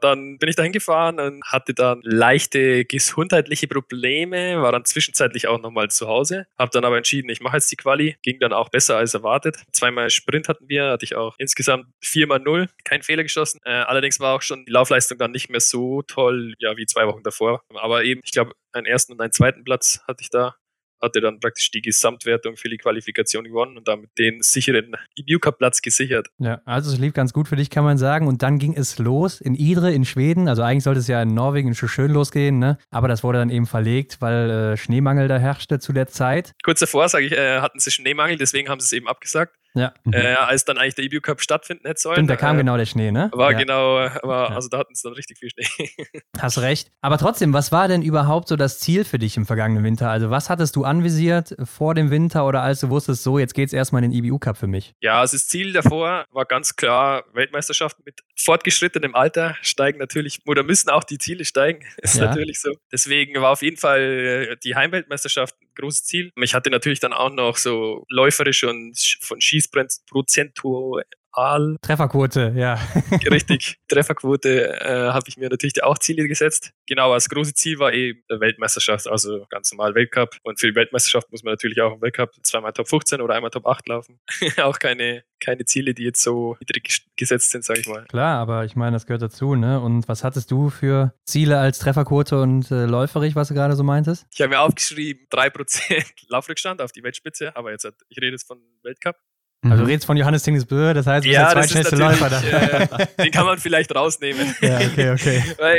dann bin ich da hingefahren und hatte dann leichte gesundheitliche Probleme, war dann zwischenzeitlich auch nochmal zu Hause. Hab dann aber entschieden, ich mache jetzt die Quali. Ging dann auch besser als erwartet. Zweimal Sprint hatten wir, hatte ich auch insgesamt viermal null, kein Fehler geschossen. Äh, allerdings war auch schon die Laufleistung dann nicht mehr so toll, ja, wie zwei Wochen davor. Aber aber eben, ich glaube, einen ersten und einen zweiten Platz hatte ich da hatte dann praktisch die Gesamtwertung für die Qualifikation gewonnen und damit den sicheren EBU Cup Platz gesichert. Ja, also es lief ganz gut für dich, kann man sagen. Und dann ging es los in Idre in Schweden. Also eigentlich sollte es ja in Norwegen schon schön losgehen, ne? Aber das wurde dann eben verlegt, weil äh, Schneemangel da herrschte zu der Zeit. Kurz davor, sage ich, äh, hatten sie Schneemangel, deswegen haben sie es eben abgesagt. Ja. Äh, als dann eigentlich der EBU Cup stattfinden hätte sollen. Stimmt, da kam äh, genau der Schnee, ne? War ja. genau, war, also da hatten sie dann richtig viel Schnee. Hast recht. Aber trotzdem, was war denn überhaupt so das Ziel für dich im vergangenen Winter? Also was hattest du anvisiert vor dem Winter oder als du wusstest, so, jetzt geht es erstmal in den EBU Cup für mich? Ja, also das Ziel davor war ganz klar Weltmeisterschaft mit fortgeschrittenem Alter steigen natürlich, oder müssen auch die Ziele steigen, ist ja. natürlich so. Deswegen war auf jeden Fall äh, die Heimweltmeisterschaft großes Ziel. Ich hatte natürlich dann auch noch so läuferisch und von Schießprozentual Aal. Trefferquote, ja. Richtig, Trefferquote äh, habe ich mir natürlich auch Ziele gesetzt. Genau, das große Ziel war eben Weltmeisterschaft, also ganz normal Weltcup. Und für die Weltmeisterschaft muss man natürlich auch im Weltcup zweimal Top 15 oder einmal Top 8 laufen. auch keine, keine Ziele, die jetzt so niedrig gesetzt sind, sage ich mal. Klar, aber ich meine, das gehört dazu, ne? Und was hattest du für Ziele als Trefferquote und äh, läuferig, was du gerade so meintest? Ich habe mir aufgeschrieben, 3% Laufrückstand auf die Weltspitze, aber jetzt, ich rede jetzt von Weltcup. Also du mhm. redest von Johannes Tingesbö, das heißt, du ja, bist der zweitschnellste Läufer da. Äh, den kann man vielleicht rausnehmen. Ja, okay, okay. Weil,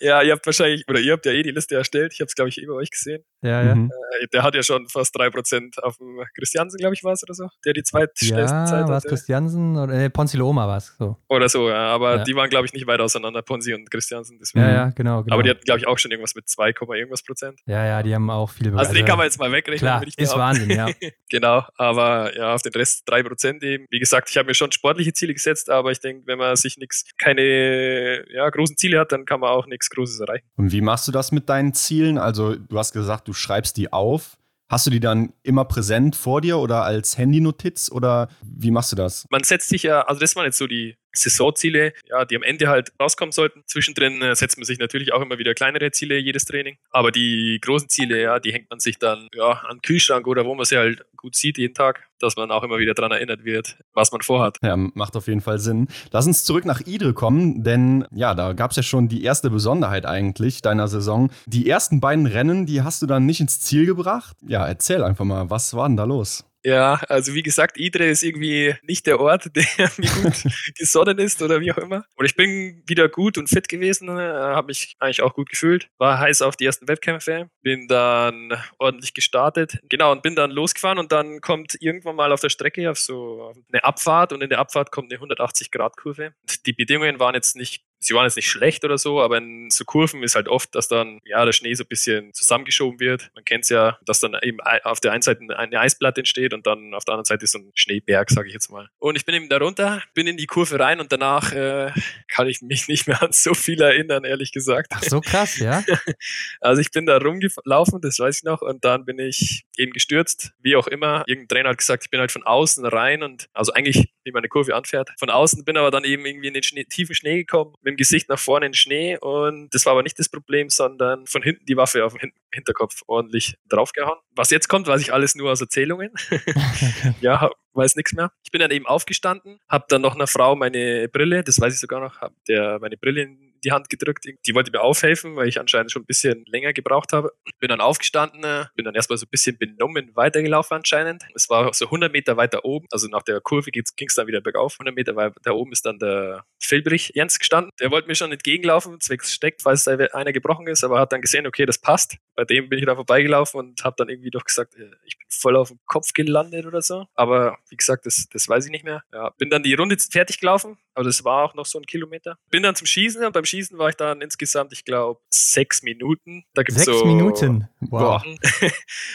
ja, ihr habt wahrscheinlich, oder ihr habt ja eh die Liste erstellt, ich habe es, glaube ich, eh bei euch gesehen. Ja, ja. Mhm. Äh, der hat ja schon fast 3% auf dem Christiansen, glaube ich, war es oder so, der die zweitschnellste ja, Zeit hatte. war es Christiansen oder nee, Ponzi Loma war es so. Oder so, ja, aber ja. die waren, glaube ich, nicht weit auseinander, Ponzi und Christiansen. Deswegen. Ja, ja, genau, genau. Aber die hatten, glaube ich, auch schon irgendwas mit 2, irgendwas Prozent. Ja, ja, die haben auch viel Also den kann man jetzt mal wegrechnen. Klar, ist Wahnsinn, ja. genau, aber ja, auf den Rest 3% eben wie gesagt, ich habe mir schon sportliche Ziele gesetzt, aber ich denke, wenn man sich nichts, keine ja, großen Ziele hat, dann kann man auch nichts Großes erreichen. Und wie machst du das mit deinen Zielen? Also, du hast gesagt, du schreibst die auf. Hast du die dann immer präsent vor dir oder als Handynotiz oder wie machst du das? Man setzt sich ja, also das waren jetzt so die Saisonziele, ja, die am Ende halt rauskommen sollten. Zwischendrin äh, setzt man sich natürlich auch immer wieder kleinere Ziele jedes Training. Aber die großen Ziele, ja, die hängt man sich dann ja, an den Kühlschrank oder wo man sie halt gut sieht jeden Tag, dass man auch immer wieder daran erinnert wird, was man vorhat. Ja, macht auf jeden Fall Sinn. Lass uns zurück nach Idre kommen, denn ja, da gab es ja schon die erste Besonderheit eigentlich deiner Saison. Die ersten beiden Rennen, die hast du dann nicht ins Ziel gebracht. Ja, erzähl einfach mal, was war denn da los? Ja, also wie gesagt, Idre ist irgendwie nicht der Ort, der mir gut gesonnen ist oder wie auch immer. Und ich bin wieder gut und fit gewesen, äh, habe mich eigentlich auch gut gefühlt, war heiß auf die ersten Wettkämpfe, bin dann ordentlich gestartet, genau, und bin dann losgefahren und dann kommt irgendwann mal auf der Strecke auf so eine Abfahrt und in der Abfahrt kommt eine 180-Grad-Kurve. Die Bedingungen waren jetzt nicht sie waren jetzt nicht schlecht oder so, aber in so Kurven ist halt oft, dass dann ja der Schnee so ein bisschen zusammengeschoben wird. Man kennt es ja, dass dann eben auf der einen Seite eine Eisplatte entsteht und dann auf der anderen Seite ist so ein Schneeberg, sage ich jetzt mal. Und ich bin eben da runter, bin in die Kurve rein und danach äh, kann ich mich nicht mehr an so viel erinnern, ehrlich gesagt. Ach so krass, ja. also ich bin da rumgelaufen, das weiß ich noch, und dann bin ich eben gestürzt, wie auch immer. Irgendein Trainer hat gesagt, ich bin halt von außen rein und also eigentlich, wie man eine Kurve anfährt, von außen bin aber dann eben irgendwie in den Schnee, tiefen Schnee gekommen, mit dem Gesicht nach vorne in den Schnee und das war aber nicht das Problem, sondern von hinten die Waffe auf dem Hinterkopf ordentlich draufgehauen. Was jetzt kommt, weiß ich alles nur aus Erzählungen. ja, weiß nichts mehr. Ich bin dann eben aufgestanden, habe dann noch einer Frau meine Brille, das weiß ich sogar noch, habe der meine Brille in die Hand gedrückt. Die wollte mir aufhelfen, weil ich anscheinend schon ein bisschen länger gebraucht habe. Bin dann aufgestanden, bin dann erstmal so ein bisschen benommen weitergelaufen anscheinend. Es war so 100 Meter weiter oben, also nach der Kurve ging es dann wieder bergauf. 100 Meter weiter oben ist dann der Felbrich Jens gestanden. Der wollte mir schon entgegenlaufen, zwecks steckt, falls einer gebrochen ist, aber hat dann gesehen, okay, das passt. Bei dem bin ich da vorbeigelaufen und habe dann irgendwie doch gesagt, äh, ich bin voll auf dem Kopf gelandet oder so. Aber wie gesagt, das, das weiß ich nicht mehr. Ja, bin dann die Runde fertig gelaufen, aber das war auch noch so ein Kilometer. Bin dann zum Schießen und beim Schießen war ich dann insgesamt, ich glaube, sechs Minuten. Da gibt's sechs so, Minuten? Wow.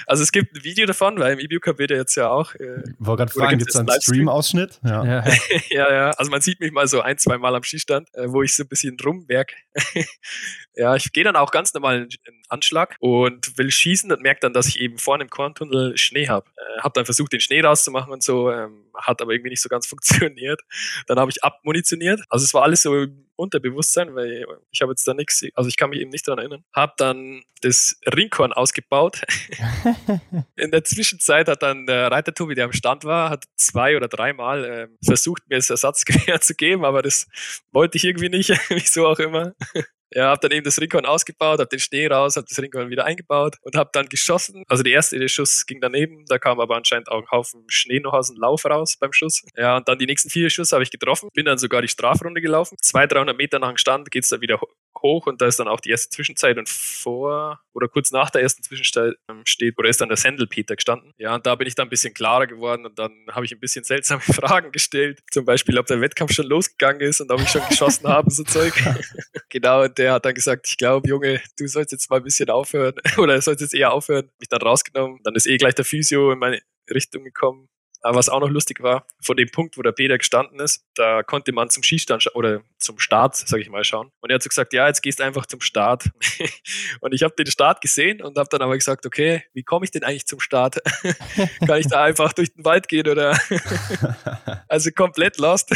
Also es gibt ein Video davon, weil im EBU Cup wird er jetzt ja auch. Äh, Wollte gerade fragen, gibt es einen Stream-Ausschnitt? Ja. Ja. ja. ja, Also man sieht mich mal so ein, zwei Mal am Schießstand, äh, wo ich so ein bisschen rumwerk. ja, ich gehe dann auch ganz normal in Anschlag und will schießen und merke dann, dass ich eben vorne im Korntunnel Schnee habe. Äh, habe dann versucht, den Schnee rauszumachen und so, ähm, hat aber irgendwie nicht so ganz funktioniert. Dann habe ich abmunitioniert. Also es war alles so Unterbewusstsein, weil ich habe jetzt da nichts, also ich kann mich eben nicht daran erinnern. Habe dann das Ringhorn ausgebaut. In der Zwischenzeit hat dann der Reiter Tobi, der am Stand war, hat zwei oder dreimal äh, versucht, mir das Ersatzgewehr zu geben, aber das wollte ich irgendwie nicht, wieso auch immer. Ja, habe dann eben das Ringhorn ausgebaut, habe den Schnee raus, habe das Ringhorn wieder eingebaut und habe dann geschossen. Also der erste Schuss ging daneben, da kam aber anscheinend auch ein Haufen Schnee noch aus dem Lauf raus beim Schuss. Ja, und dann die nächsten vier Schuss habe ich getroffen, bin dann sogar die Strafrunde gelaufen. 200, 300 Meter nach dem Stand geht's da wieder hoch und da ist dann auch die erste Zwischenzeit und vor oder kurz nach der ersten Zwischenzeit ähm, steht, oder ist dann der Sendelpeter gestanden. Ja, und da bin ich dann ein bisschen klarer geworden und dann habe ich ein bisschen seltsame Fragen gestellt. Zum Beispiel, ob der Wettkampf schon losgegangen ist und ob ich schon geschossen habe, so Zeug. genau, und der hat dann gesagt, ich glaube, Junge, du sollst jetzt mal ein bisschen aufhören oder sollst jetzt eher aufhören. Mich dann rausgenommen. Dann ist eh gleich der Physio in meine Richtung gekommen. Aber was auch noch lustig war, von dem Punkt, wo der Peter gestanden ist, da konnte man zum Schießstand oder zum Start, sage ich mal, schauen. Und er hat so gesagt, ja, jetzt gehst du einfach zum Start. und ich habe den Start gesehen und habe dann aber gesagt, okay, wie komme ich denn eigentlich zum Start? Kann ich da einfach durch den Wald gehen oder? also komplett lost.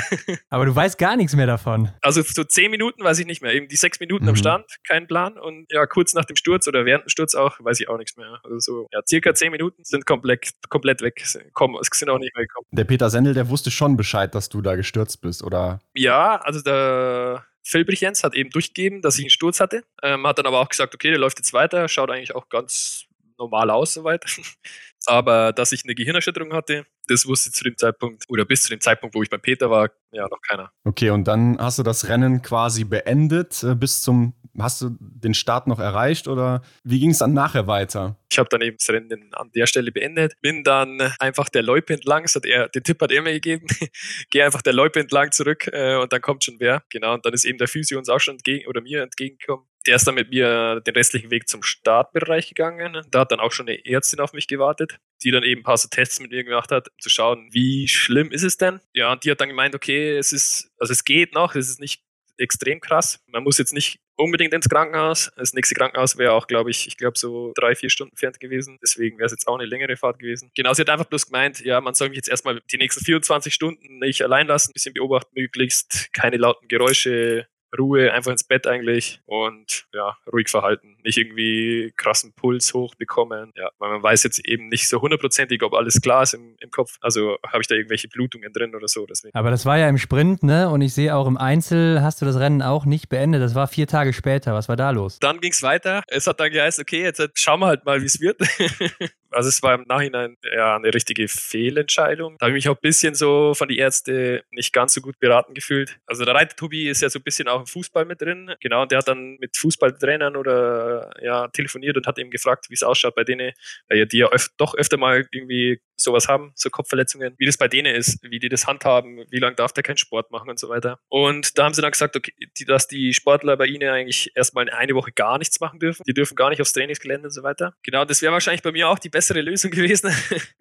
aber du weißt gar nichts mehr davon. Also so zehn Minuten weiß ich nicht mehr. Eben die sechs Minuten mhm. am Stand, kein Plan. Und ja, kurz nach dem Sturz oder während dem Sturz auch, weiß ich auch nichts mehr. Also so, ja, circa zehn Minuten sind komplett, komplett weg. Komm, es sind auch nicht mehr gekommen. Der Peter Sendel, der wusste schon Bescheid, dass du da gestürzt bist, oder? Ja, also der Felbrich Jens hat eben durchgegeben, dass ich einen Sturz hatte. Ähm, hat dann aber auch gesagt, okay, der läuft jetzt weiter, schaut eigentlich auch ganz normal aus soweit. aber dass ich eine Gehirnerschütterung hatte, das wusste zu dem Zeitpunkt oder bis zu dem Zeitpunkt, wo ich beim Peter war, ja, noch keiner. Okay, und dann hast du das Rennen quasi beendet äh, bis zum, hast du den Start noch erreicht oder wie ging es dann nachher weiter? Ich habe dann eben das Rennen an der Stelle beendet, bin dann einfach der Loipe entlang, hat er, den Tipp hat er mir gegeben, geh einfach der Loipe entlang zurück äh, und dann kommt schon wer. Genau, und dann ist eben der Physio uns auch schon entgegen oder mir entgegengekommen. Der ist dann mit mir den restlichen Weg zum Startbereich gegangen. Da hat dann auch schon eine Ärztin auf mich gewartet, die dann eben ein paar so Tests mit mir gemacht hat, um zu schauen, wie schlimm ist es denn? Ja, und die hat dann gemeint, okay, es ist, also es geht noch, es ist nicht extrem krass. Man muss jetzt nicht unbedingt ins Krankenhaus. Das nächste Krankenhaus wäre auch, glaube ich, ich glaube so drei, vier Stunden entfernt gewesen. Deswegen wäre es jetzt auch eine längere Fahrt gewesen. Genau, sie hat einfach bloß gemeint, ja, man soll mich jetzt erstmal die nächsten 24 Stunden nicht allein lassen, ein bisschen beobachten, möglichst keine lauten Geräusche Ruhe, einfach ins Bett eigentlich und ja, ruhig verhalten. Nicht irgendwie krassen Puls hochbekommen. Ja, weil man weiß jetzt eben nicht so hundertprozentig, ob alles klar ist im, im Kopf. Also habe ich da irgendwelche Blutungen drin oder so. Deswegen. Aber das war ja im Sprint, ne? Und ich sehe auch im Einzel hast du das Rennen auch nicht beendet. Das war vier Tage später. Was war da los? Dann ging es weiter. Es hat dann geheißen, okay, jetzt schauen wir halt mal, wie es wird. Also es war im Nachhinein ja eine richtige Fehlentscheidung. Da habe ich mich auch ein bisschen so von den Ärzten nicht ganz so gut beraten gefühlt. Also der Reiter Tobi ist ja so ein bisschen auch im Fußball mit drin. Genau, und der hat dann mit Fußballtrainern oder ja telefoniert und hat eben gefragt, wie es ausschaut bei denen, weil ja die ja öf doch öfter mal irgendwie sowas haben, so Kopfverletzungen, wie das bei denen ist, wie die das handhaben, wie lange darf der keinen Sport machen und so weiter. Und da haben sie dann gesagt, okay, die, dass die Sportler bei ihnen eigentlich erstmal eine Woche gar nichts machen dürfen. Die dürfen gar nicht aufs Trainingsgelände und so weiter. Genau, das wäre wahrscheinlich bei mir auch die bessere Lösung gewesen.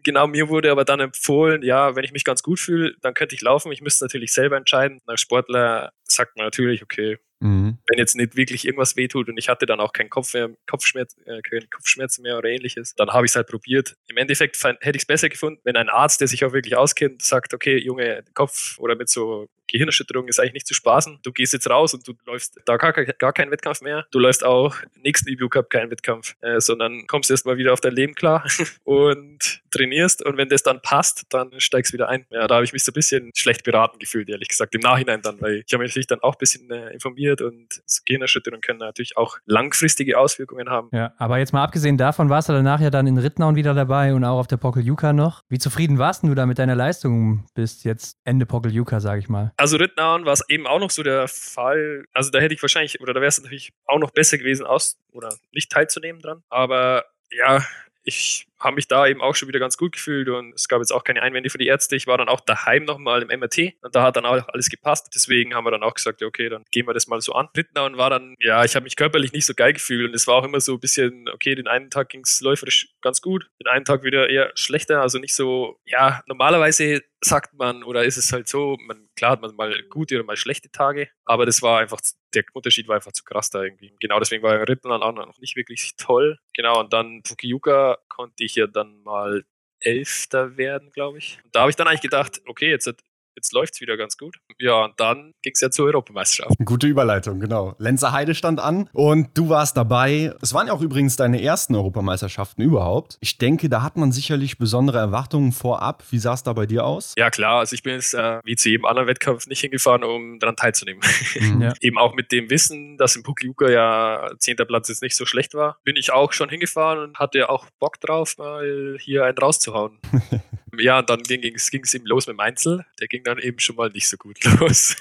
genau, mir wurde aber dann empfohlen, ja, wenn ich mich ganz gut fühle, dann könnte ich laufen. Ich müsste natürlich selber entscheiden. Als Sportler sagt man natürlich, okay, Mhm. Wenn jetzt nicht wirklich irgendwas wehtut und ich hatte dann auch keinen Kopf mehr, Kopfschmerz, äh, keinen Kopfschmerzen mehr oder ähnliches, dann habe ich es halt probiert. Im Endeffekt hätte ich es besser gefunden, wenn ein Arzt, der sich auch wirklich auskennt, sagt, okay, Junge, Kopf oder mit so Gehirnerschütterung ist eigentlich nicht zu spaßen. Du gehst jetzt raus und du läufst da gar, gar keinen Wettkampf mehr. Du läufst auch nächsten EBU Cup keinen Wettkampf, äh, sondern kommst erstmal wieder auf dein Leben klar und trainierst. Und wenn das dann passt, dann steigst du wieder ein. Ja, da habe ich mich so ein bisschen schlecht beraten gefühlt, ehrlich gesagt, im Nachhinein dann, weil ich habe mich natürlich dann auch ein bisschen äh, informiert und so Gehirnerschütterungen können natürlich auch langfristige Auswirkungen haben. Ja, aber jetzt mal abgesehen davon, warst du danach ja dann in Ritnauen wieder dabei und auch auf der Pokeljuka noch. Wie zufrieden warst du da mit deiner Leistung bis jetzt Ende Pokeljuka, sage ich mal? Also Rittenauern war es eben auch noch so der Fall. Also da hätte ich wahrscheinlich, oder da wäre es natürlich auch noch besser gewesen, aus oder nicht teilzunehmen dran. Aber ja, ich habe mich da eben auch schon wieder ganz gut gefühlt und es gab jetzt auch keine Einwände für die Ärzte. Ich war dann auch daheim nochmal im MRT und da hat dann auch alles gepasst. Deswegen haben wir dann auch gesagt, okay, dann gehen wir das mal so an. Rittenauern war dann, ja, ich habe mich körperlich nicht so geil gefühlt und es war auch immer so ein bisschen, okay, den einen Tag ging es läuferisch ganz gut, den einen Tag wieder eher schlechter, also nicht so, ja, normalerweise sagt man oder ist es halt so, man, klar hat man mal gute oder mal schlechte Tage, aber das war einfach, der Unterschied war einfach zu krass da irgendwie. Genau deswegen war Rittenauern auch noch nicht wirklich toll. Genau, und dann Fukiuka konnte ich ja dann mal Elfter werden, glaube ich. Und da habe ich dann eigentlich gedacht, okay, jetzt jetzt läuft es wieder ganz gut. Ja, und dann ging es ja zur Europameisterschaft. Gute Überleitung, genau. Lenzer Heide stand an und du warst dabei. Es waren ja auch übrigens deine ersten Europameisterschaften überhaupt. Ich denke, da hat man sicherlich besondere Erwartungen vorab. Wie sah es da bei dir aus? Ja, klar. Also ich bin jetzt äh, wie zu jedem anderen Wettkampf nicht hingefahren, um daran teilzunehmen. Mhm. Ja. Eben auch mit dem Wissen, dass im Pugliuka ja 10. Platz jetzt nicht so schlecht war, bin ich auch schon hingefahren und hatte auch Bock drauf, mal hier einen rauszuhauen. ja, und dann ging es eben los mit dem Einzel. Der ging dann eben schon mal nicht so gut los.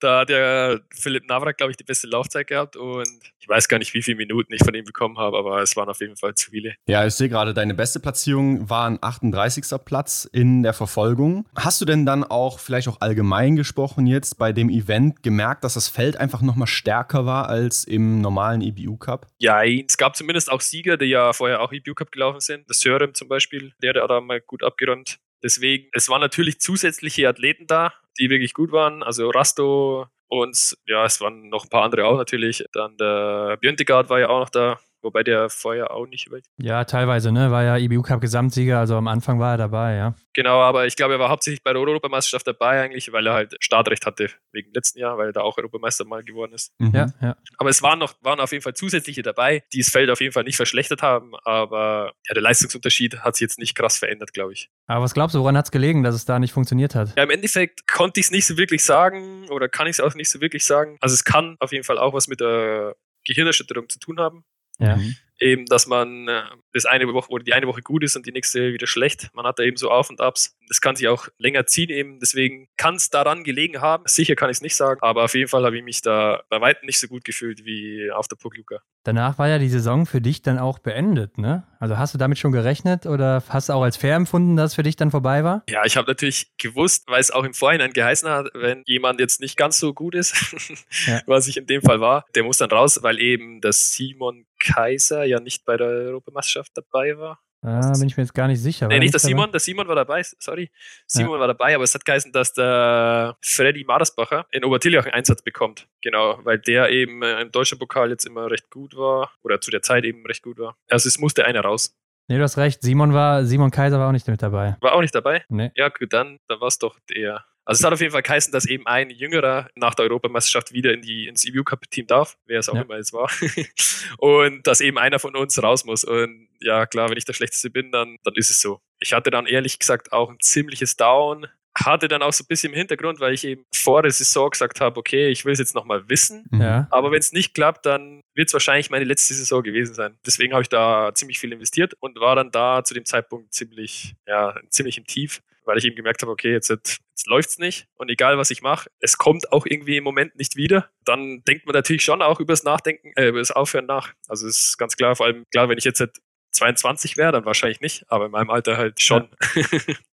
da hat ja Philipp Navrak, glaube ich, die beste Laufzeit gehabt und ich weiß gar nicht, wie viele Minuten ich von ihm bekommen habe, aber es waren auf jeden Fall zu viele. Ja, ich sehe gerade, deine beste Platzierung war ein 38. Platz in der Verfolgung. Hast du denn dann auch, vielleicht auch allgemein gesprochen jetzt, bei dem Event gemerkt, dass das Feld einfach nochmal stärker war als im normalen EBU Cup? Ja, es gab zumindest auch Sieger, die ja vorher auch EBU Cup gelaufen sind. Das Sörem zum Beispiel, der hat da mal gut abgeräumt. Deswegen, es waren natürlich zusätzliche Athleten da, die wirklich gut waren. Also Rasto und ja, es waren noch ein paar andere auch natürlich. Dann der Björntegard war ja auch noch da. Wobei der vorher auch nicht über. Ja, teilweise, ne? War ja IBU Cup Gesamtsieger, also am Anfang war er dabei, ja. Genau, aber ich glaube, er war hauptsächlich bei der Europameisterschaft dabei eigentlich, weil er halt Startrecht hatte wegen letzten Jahr, weil er da auch Europameister mal geworden ist. Mhm. Ja, ja. Aber es waren noch, waren auf jeden Fall zusätzliche dabei, die das Feld auf jeden Fall nicht verschlechtert haben, aber ja, der Leistungsunterschied hat sich jetzt nicht krass verändert, glaube ich. Aber was glaubst du, woran hat es gelegen, dass es da nicht funktioniert hat? Ja, im Endeffekt konnte ich es nicht so wirklich sagen oder kann ich es auch nicht so wirklich sagen. Also es kann auf jeden Fall auch was mit der Gehirnerschütterung zu tun haben. Ja. Mhm eben, dass man äh, das eine Woche oder die eine Woche gut ist und die nächste wieder schlecht. Man hat da eben so Auf und Abs. Das kann sich auch länger ziehen eben. Deswegen kann es daran gelegen haben. Sicher kann ich es nicht sagen, aber auf jeden Fall habe ich mich da bei weitem nicht so gut gefühlt wie auf der Puckluka. Danach war ja die Saison für dich dann auch beendet, ne? Also hast du damit schon gerechnet oder hast du auch als fair empfunden, dass es für dich dann vorbei war? Ja, ich habe natürlich gewusst, weil es auch im Vorhinein geheißen hat, wenn jemand jetzt nicht ganz so gut ist, ja. was ich in dem Fall war, der muss dann raus, weil eben das Simon Kaiser ja nicht bei der Europameisterschaft dabei war. Ah, bin ich mir jetzt gar nicht sicher. Nee, nicht der Simon, der Simon war dabei, sorry. Simon ja. war dabei, aber es hat geheißen, dass der Freddy Madersbacher in Obertiljach einen Einsatz bekommt. Genau, weil der eben äh, im deutschen Pokal jetzt immer recht gut war oder zu der Zeit eben recht gut war. Also es musste einer raus. Nee, du hast recht. Simon war, Simon Kaiser war auch nicht mit dabei. War auch nicht dabei? Nee. Ja, gut, dann, dann war es doch der also es hat auf jeden Fall geheißen, dass eben ein Jüngerer nach der Europameisterschaft wieder in die, ins EBU Cup Team darf, wer es auch ja. immer jetzt war. und dass eben einer von uns raus muss. Und ja, klar, wenn ich der Schlechteste bin, dann, dann ist es so. Ich hatte dann ehrlich gesagt auch ein ziemliches Down. Hatte dann auch so ein bisschen im Hintergrund, weil ich eben vor der Saison gesagt habe, okay, ich will es jetzt nochmal wissen. Mhm. Ja. Aber wenn es nicht klappt, dann wird es wahrscheinlich meine letzte Saison gewesen sein. Deswegen habe ich da ziemlich viel investiert und war dann da zu dem Zeitpunkt ziemlich, ja, ziemlich im Tief weil ich eben gemerkt habe, okay, jetzt, jetzt läuft es nicht und egal was ich mache, es kommt auch irgendwie im Moment nicht wieder. Dann denkt man natürlich schon auch über das Nachdenken, äh, über das Aufhören nach. Also es ist ganz klar, vor allem klar, wenn ich jetzt 22 wäre, dann wahrscheinlich nicht, aber in meinem Alter halt schon. Ja.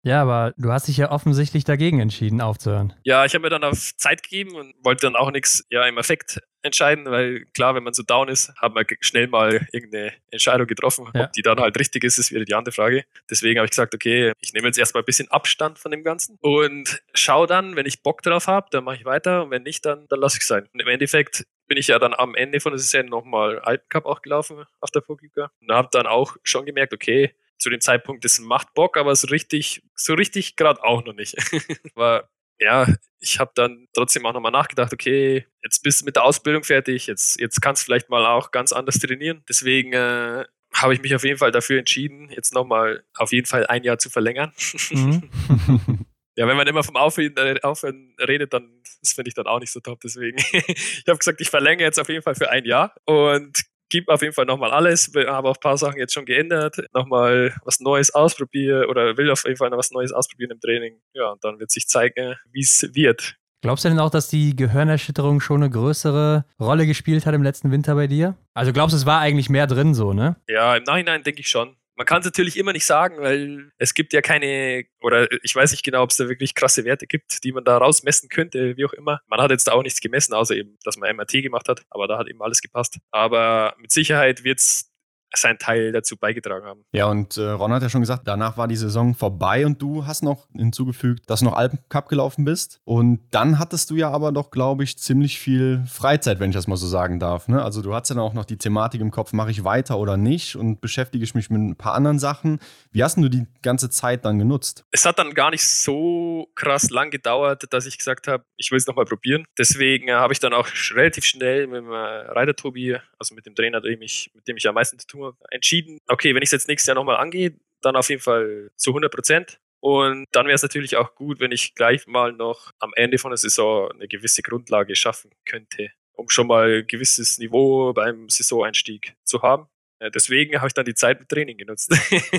ja, aber du hast dich ja offensichtlich dagegen entschieden, aufzuhören. Ja, ich habe mir dann auf Zeit gegeben und wollte dann auch nichts ja, im Effekt entscheiden, weil klar, wenn man so down ist, hat man schnell mal irgendeine Entscheidung getroffen. Ja. Ob die dann halt richtig ist, ist wieder die andere Frage. Deswegen habe ich gesagt, okay, ich nehme jetzt erstmal ein bisschen Abstand von dem Ganzen und schaue dann, wenn ich Bock drauf habe, dann mache ich weiter und wenn nicht, dann, dann lasse ich es sein. Und im Endeffekt bin ich ja dann am Ende von der Saison nochmal Alpencup auch gelaufen auf der Pogica und habe dann auch schon gemerkt, okay, zu dem Zeitpunkt, das macht Bock, aber so richtig, so richtig gerade auch noch nicht. War ja, ich habe dann trotzdem auch nochmal nachgedacht, okay, jetzt bist du mit der Ausbildung fertig, jetzt, jetzt kannst du vielleicht mal auch ganz anders trainieren. Deswegen äh, habe ich mich auf jeden Fall dafür entschieden, jetzt nochmal auf jeden Fall ein Jahr zu verlängern. Mhm. ja, wenn man immer vom Aufhören, äh, Aufhören redet, dann das finde ich dann auch nicht so top. Deswegen, ich habe gesagt, ich verlängere jetzt auf jeden Fall für ein Jahr und gebe auf jeden Fall nochmal alles. Habe auch ein paar Sachen jetzt schon geändert, nochmal was Neues ausprobieren oder will auf jeden Fall noch was Neues ausprobieren im Training. Ja, und dann wird sich zeigen, wie es wird. Glaubst du denn auch, dass die Gehirnerschütterung schon eine größere Rolle gespielt hat im letzten Winter bei dir? Also glaubst du, es war eigentlich mehr drin so, ne? Ja, im Nachhinein denke ich schon. Man kann es natürlich immer nicht sagen, weil es gibt ja keine, oder ich weiß nicht genau, ob es da wirklich krasse Werte gibt, die man da rausmessen könnte, wie auch immer. Man hat jetzt da auch nichts gemessen, außer eben, dass man MRT gemacht hat, aber da hat eben alles gepasst. Aber mit Sicherheit wird es seinen Teil dazu beigetragen haben. Ja, und äh, Ron hat ja schon gesagt, danach war die Saison vorbei und du hast noch hinzugefügt, dass du noch Alpencup gelaufen bist. Und dann hattest du ja aber doch, glaube ich, ziemlich viel Freizeit, wenn ich das mal so sagen darf. Ne? Also du hattest ja dann auch noch die Thematik im Kopf, mache ich weiter oder nicht und beschäftige ich mich mit ein paar anderen Sachen. Wie hast du die ganze Zeit dann genutzt? Es hat dann gar nicht so krass lang gedauert, dass ich gesagt habe, ich will es nochmal probieren. Deswegen äh, habe ich dann auch relativ schnell mit dem äh, Reiter Tobi, also mit dem Trainer, dem ich, mit dem ich am meisten zu tun nur entschieden, okay, wenn ich es jetzt nächstes Jahr nochmal angehe, dann auf jeden Fall zu 100 Prozent. Und dann wäre es natürlich auch gut, wenn ich gleich mal noch am Ende von der Saison eine gewisse Grundlage schaffen könnte, um schon mal ein gewisses Niveau beim Saisoneinstieg zu haben. Deswegen habe ich dann die Zeit mit Training genutzt.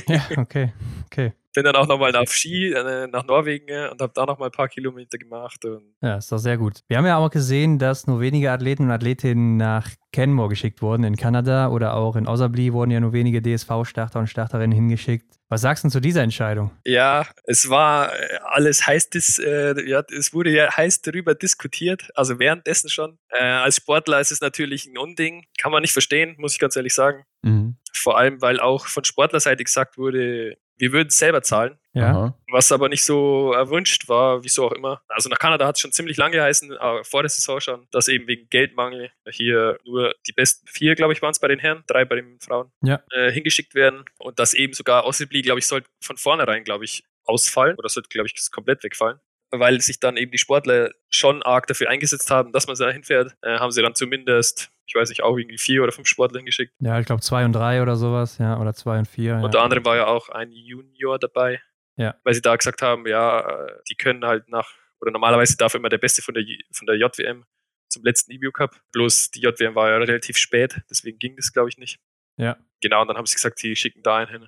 ja, okay, okay. Bin dann auch nochmal auf Ski äh, nach Norwegen äh, und habe da nochmal ein paar Kilometer gemacht. ja, ist doch sehr gut. Wir haben ja auch gesehen, dass nur wenige Athleten und Athletinnen nach Canmore geschickt wurden. In Kanada oder auch in Osabli wurden ja nur wenige DSV-Starter und Starterinnen hingeschickt. Was sagst du zu dieser Entscheidung? Ja, es war äh, alles heiß, dis, äh, ja, es wurde ja heiß darüber diskutiert, also währenddessen schon. Äh, als Sportler ist es natürlich ein Unding, kann man nicht verstehen, muss ich ganz ehrlich sagen. Mhm. Vor allem, weil auch von Sportlerseite gesagt wurde, wir würden es selber zahlen. Ja. Was aber nicht so erwünscht war, wieso auch immer. Also nach Kanada hat es schon ziemlich lange geheißen, aber vor der Saison schon, dass eben wegen Geldmangel hier nur die besten vier, glaube ich, waren es bei den Herren, drei bei den Frauen, ja. äh, hingeschickt werden. Und dass eben sogar Ossibli, glaube ich, sollte von vornherein, glaube ich, ausfallen oder sollte, glaube ich, komplett wegfallen weil sich dann eben die Sportler schon arg dafür eingesetzt haben, dass man da hinfährt, äh, haben sie dann zumindest, ich weiß nicht, auch irgendwie vier oder fünf Sportler hingeschickt. Ja, ich glaube zwei und drei oder sowas, ja, oder zwei und vier. Unter ja. anderem war ja auch ein Junior dabei, ja. weil sie da gesagt haben, ja, die können halt nach, oder normalerweise darf immer der Beste von der, von der JWM zum letzten EBU Cup, bloß die JWM war ja relativ spät, deswegen ging das, glaube ich, nicht. Ja. Genau, und dann haben sie gesagt, sie schicken da einen hin.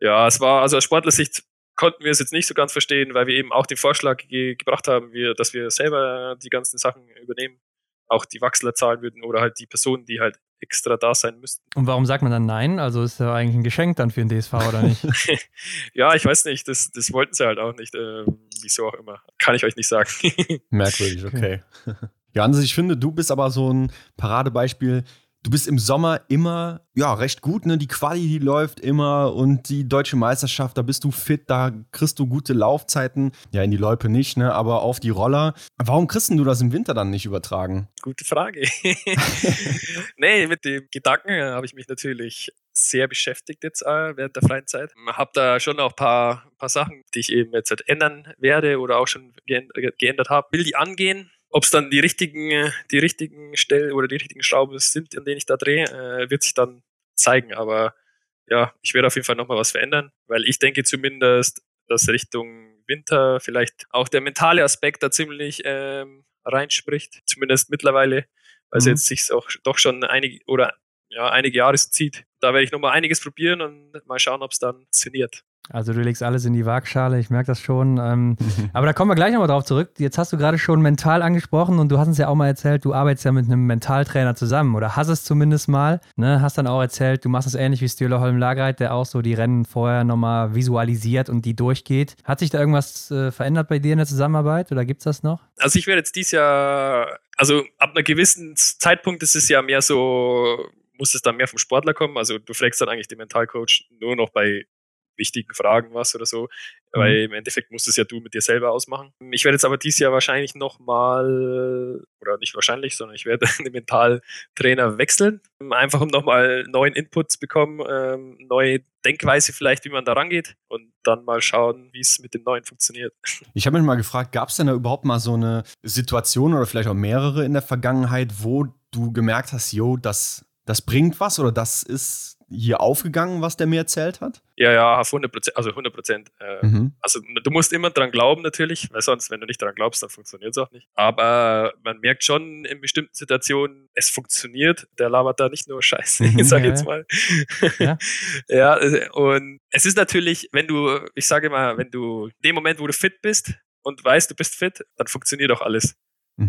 Ja, es war, also aus Sportlersicht konnten wir es jetzt nicht so ganz verstehen, weil wir eben auch den Vorschlag ge gebracht haben, wir, dass wir selber die ganzen Sachen übernehmen, auch die Wachsler zahlen würden oder halt die Personen, die halt extra da sein müssten. Und warum sagt man dann nein? Also ist ja eigentlich ein Geschenk dann für den DSV oder nicht? ja, ich weiß nicht, das, das wollten sie halt auch nicht, äh, wieso auch immer. Kann ich euch nicht sagen. Merkwürdig, okay. okay. Ja, also ich finde, du bist aber so ein Paradebeispiel Du bist im Sommer immer, ja, recht gut, ne? Die Quali, die läuft immer und die deutsche Meisterschaft, da bist du fit, da kriegst du gute Laufzeiten. Ja, in die Loipe nicht, ne? Aber auf die Roller. Warum kriegst du das im Winter dann nicht übertragen? Gute Frage. nee, mit dem Gedanken äh, habe ich mich natürlich sehr beschäftigt jetzt äh, während der freien Zeit. Habe da schon auch ein paar, paar Sachen, die ich eben jetzt halt ändern werde oder auch schon geändert habe. Will die angehen, ob es dann die richtigen, die richtigen Stellen oder die richtigen Schrauben sind, an denen ich da drehe, äh, wird sich dann zeigen. Aber ja, ich werde auf jeden Fall nochmal was verändern, weil ich denke zumindest, dass Richtung Winter vielleicht auch der mentale Aspekt da ziemlich ähm, reinspricht, zumindest mittlerweile, weil es mhm. jetzt sich auch doch schon einige oder ja, einige Jahre zieht. Da werde ich nochmal einiges probieren und mal schauen, ob es dann funktioniert. Also du legst alles in die Waagschale, ich merke das schon. Ähm, aber da kommen wir gleich nochmal drauf zurück. Jetzt hast du gerade schon mental angesprochen und du hast uns ja auch mal erzählt, du arbeitest ja mit einem Mentaltrainer zusammen oder hast es zumindest mal. Ne? Hast dann auch erzählt, du machst es ähnlich wie Stühler Holm Lagreit, der auch so die Rennen vorher nochmal visualisiert und die durchgeht. Hat sich da irgendwas äh, verändert bei dir in der Zusammenarbeit oder gibt es das noch? Also ich werde jetzt dieses Jahr, also ab einem gewissen Zeitpunkt ist es ja mehr so, muss es dann mehr vom Sportler kommen. Also du fragst dann eigentlich den Mentalcoach nur noch bei wichtigen Fragen was oder so, mhm. weil im Endeffekt musst es ja du mit dir selber ausmachen. Ich werde jetzt aber dieses Jahr wahrscheinlich nochmal, oder nicht wahrscheinlich, sondern ich werde den Mentaltrainer wechseln, einfach um nochmal neuen Inputs bekommen, ähm, neue Denkweise vielleicht, wie man da rangeht und dann mal schauen, wie es mit dem Neuen funktioniert. Ich habe mich mal gefragt, gab es denn da überhaupt mal so eine Situation oder vielleicht auch mehrere in der Vergangenheit, wo du gemerkt hast, jo, das, das bringt was oder das ist hier aufgegangen, was der mir erzählt hat? Ja, ja, auf 100 Prozent, also 100 Prozent. Äh, mhm. Also du musst immer dran glauben natürlich, weil sonst, wenn du nicht dran glaubst, dann funktioniert es auch nicht. Aber man merkt schon in bestimmten Situationen, es funktioniert. Der labert da nicht nur Scheiße, mhm, sag ich jetzt mal. Ja. ja, äh, und es ist natürlich, wenn du, ich sage mal, wenn du in dem Moment, wo du fit bist und weißt, du bist fit, dann funktioniert auch alles.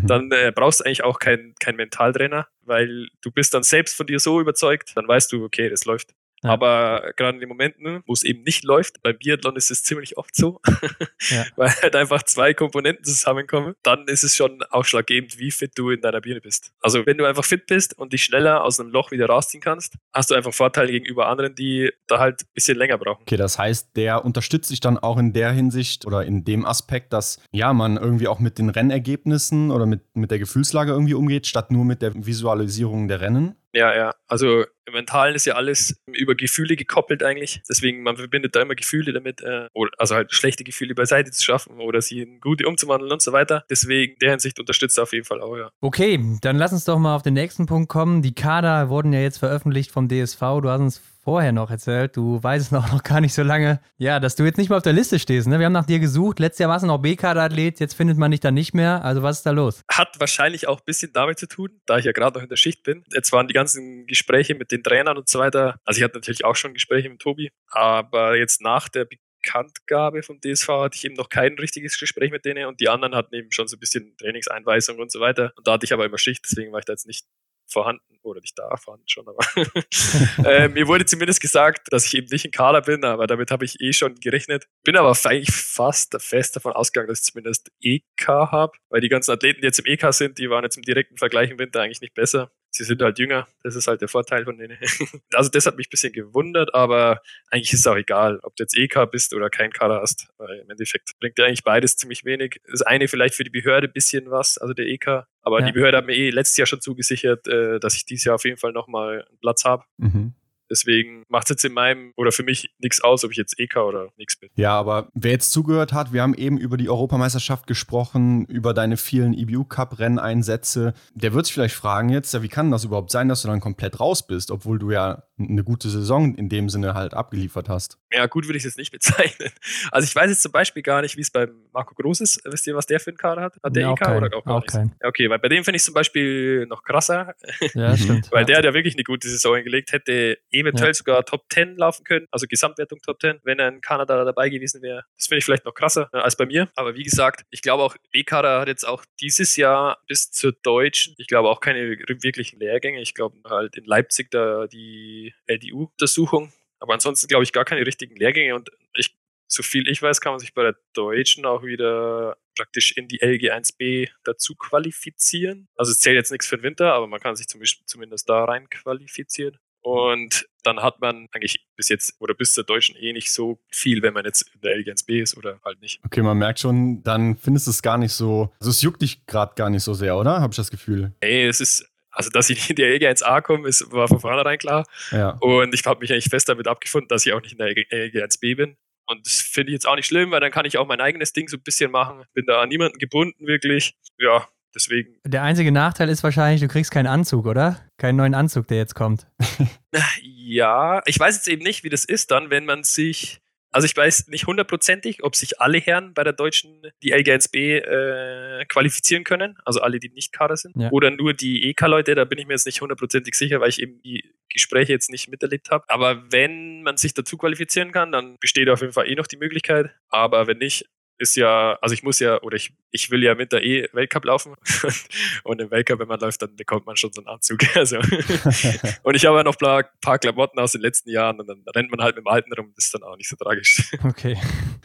Mhm. Dann äh, brauchst du eigentlich auch keinen kein Mentaltrainer, weil du bist dann selbst von dir so überzeugt, dann weißt du, okay, das läuft. Ja. Aber gerade in den Momenten, wo es eben nicht läuft, beim Biathlon ist es ziemlich oft so, ja. weil halt einfach zwei Komponenten zusammenkommen, dann ist es schon ausschlaggebend, wie fit du in deiner Birne bist. Also wenn du einfach fit bist und dich schneller aus einem Loch wieder rausziehen kannst, hast du einfach Vorteile gegenüber anderen, die da halt ein bisschen länger brauchen. Okay, das heißt, der unterstützt sich dann auch in der Hinsicht oder in dem Aspekt, dass ja, man irgendwie auch mit den Rennergebnissen oder mit, mit der Gefühlslage irgendwie umgeht, statt nur mit der Visualisierung der Rennen. Ja, ja. Also im Mentalen ist ja alles über Gefühle gekoppelt eigentlich. Deswegen, man verbindet da immer Gefühle damit, äh, also halt schlechte Gefühle beiseite zu schaffen oder sie in gute umzuwandeln und so weiter. Deswegen, der Hinsicht unterstützt er auf jeden Fall auch, ja. Okay, dann lass uns doch mal auf den nächsten Punkt kommen. Die Kader wurden ja jetzt veröffentlicht vom DSV. Du hast uns vorher noch erzählt, du weißt es noch, noch gar nicht so lange, ja, dass du jetzt nicht mehr auf der Liste stehst. Ne? Wir haben nach dir gesucht. Letztes Jahr warst du noch B-Kader-Athlet, jetzt findet man dich dann nicht mehr. Also was ist da los? Hat wahrscheinlich auch ein bisschen damit zu tun, da ich ja gerade noch in der Schicht bin. Jetzt waren die ganzen Gespräche mit den Trainern und so weiter. Also ich hatte natürlich auch schon Gespräche mit Tobi, aber jetzt nach der Bekanntgabe vom DSV hatte ich eben noch kein richtiges Gespräch mit denen und die anderen hatten eben schon so ein bisschen Trainingseinweisung und so weiter. Und da hatte ich aber immer Schicht, deswegen war ich da jetzt nicht vorhanden oder nicht da vorhanden schon, aber äh, mir wurde zumindest gesagt, dass ich eben nicht in Kader bin, aber damit habe ich eh schon gerechnet. Bin aber eigentlich fast fest davon ausgegangen, dass ich zumindest EK habe, weil die ganzen Athleten, die jetzt im EK sind, die waren jetzt im direkten Vergleich im Winter eigentlich nicht besser sie sind halt jünger. Das ist halt der Vorteil von denen. also das hat mich ein bisschen gewundert, aber eigentlich ist es auch egal, ob du jetzt EK bist oder kein Kader hast. Weil im Endeffekt bringt dir eigentlich beides ziemlich wenig. Das eine vielleicht für die Behörde ein bisschen was, also der EK. Aber ja. die Behörde hat mir eh letztes Jahr schon zugesichert, äh, dass ich dieses Jahr auf jeden Fall nochmal einen Platz habe. Mhm. Deswegen macht es jetzt in meinem oder für mich nichts aus, ob ich jetzt EK oder nichts bin. Ja, aber wer jetzt zugehört hat, wir haben eben über die Europameisterschaft gesprochen, über deine vielen EBU-Cup-Renneinsätze. Der wird sich vielleicht fragen jetzt, ja, wie kann das überhaupt sein, dass du dann komplett raus bist, obwohl du ja eine gute Saison in dem Sinne halt abgeliefert hast? Ja, gut würde ich es jetzt nicht bezeichnen. Also ich weiß jetzt zum Beispiel gar nicht, wie es beim Marco Groß ist. Wisst ihr, was der für einen Kader hat? Hat der ja, EK kein, oder auch gar auch kein. Ja, okay, weil bei dem finde ich zum Beispiel noch krasser. Ja, stimmt. weil der hat ja wirklich eine gute Saison hingelegt, hätte eventuell ja. sogar Top 10 laufen können, also Gesamtwertung Top 10, wenn er in Kanada dabei gewesen wäre. Das finde ich vielleicht noch krasser äh, als bei mir. Aber wie gesagt, ich glaube auch, B-Kader hat jetzt auch dieses Jahr bis zur Deutschen, ich glaube auch keine wirklichen Lehrgänge. Ich glaube halt in Leipzig da die LDU-Untersuchung. Aber ansonsten glaube ich gar keine richtigen Lehrgänge und ich so viel ich weiß, kann man sich bei der Deutschen auch wieder praktisch in die LG1B dazu qualifizieren. Also es zählt jetzt nichts für den Winter, aber man kann sich zumindest da rein qualifizieren. Und dann hat man eigentlich bis jetzt oder bis zur Deutschen eh nicht so viel, wenn man jetzt in der LG1B ist oder halt nicht. Okay, man merkt schon, dann findest du es gar nicht so, also es juckt dich gerade gar nicht so sehr, oder? Habe ich das Gefühl? Ey, es ist, also dass ich in der LG1A komme, ist, war von vornherein klar. Ja. Und ich habe mich eigentlich fest damit abgefunden, dass ich auch nicht in der LG1B bin. Und das finde ich jetzt auch nicht schlimm, weil dann kann ich auch mein eigenes Ding so ein bisschen machen. Bin da an niemanden gebunden, wirklich. Ja, Deswegen. Der einzige Nachteil ist wahrscheinlich, du kriegst keinen Anzug, oder? Keinen neuen Anzug, der jetzt kommt. ja, ich weiß jetzt eben nicht, wie das ist dann, wenn man sich Also ich weiß nicht hundertprozentig, ob sich alle Herren bei der Deutschen die LGNSB äh, qualifizieren können, also alle, die nicht Kader sind, ja. oder nur die EK-Leute, da bin ich mir jetzt nicht hundertprozentig sicher, weil ich eben die Gespräche jetzt nicht miterlebt habe. Aber wenn man sich dazu qualifizieren kann, dann besteht auf jeden Fall eh noch die Möglichkeit. Aber wenn nicht, ist ja, also ich muss ja, oder ich, ich will ja mit der E Weltcup laufen. und im Weltcup, wenn man läuft, dann bekommt man schon so einen Anzug. Also. und ich habe ja noch ein paar Klamotten aus den letzten Jahren und dann rennt man halt mit dem Alten rum. Das ist dann auch nicht so tragisch. Okay.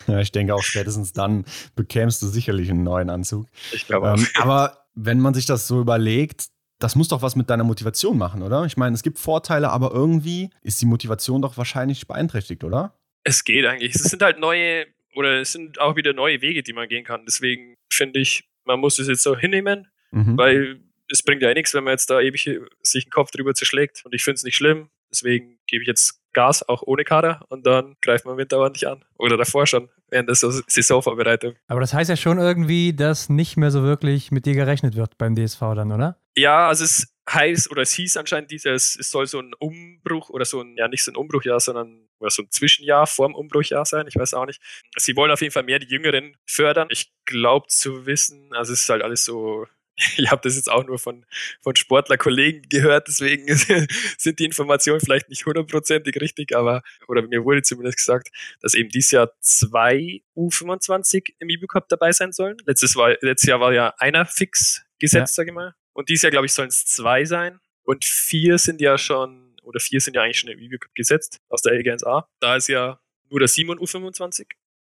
Ja, ich denke auch spätestens dann bekämst du sicherlich einen neuen Anzug. Ich glaube ähm, Aber wenn man sich das so überlegt, das muss doch was mit deiner Motivation machen, oder? Ich meine, es gibt Vorteile, aber irgendwie ist die Motivation doch wahrscheinlich beeinträchtigt, oder? Es geht eigentlich. Es sind halt neue oder es sind auch wieder neue Wege, die man gehen kann. Deswegen finde ich, man muss es jetzt so hinnehmen, mhm. weil es bringt ja eh nichts, wenn man jetzt da ewig sich den Kopf drüber zerschlägt. Und ich finde es nicht schlimm. Deswegen gebe ich jetzt Gas, auch ohne Kader, und dann greift man Winter ordentlich an. Oder davor schon, während der Saisonvorbereitung. Aber das heißt ja schon irgendwie, dass nicht mehr so wirklich mit dir gerechnet wird beim DSV dann, oder? Ja, also es heißt, oder es hieß anscheinend dieses, es soll so ein Umbruch oder so ein, ja nicht so ein Umbruchjahr, sondern oder so ein Zwischenjahr vorm Umbruchjahr sein, ich weiß auch nicht. Sie wollen auf jeden Fall mehr die Jüngeren fördern. Ich glaube zu wissen, also es ist halt alles so ich habe das jetzt auch nur von, von Sportlerkollegen gehört, deswegen sind die Informationen vielleicht nicht hundertprozentig richtig, aber, oder mir wurde zumindest gesagt, dass eben dieses Jahr zwei U25 im IBU Cup dabei sein sollen. Letztes, war, letztes Jahr war ja einer fix gesetzt, ja. sage ich mal. Und dieses Jahr, glaube ich, sollen es zwei sein. Und vier sind ja schon, oder vier sind ja eigentlich schon im IBU Cup gesetzt, aus der LGNSA. Da ist ja nur der Simon U25,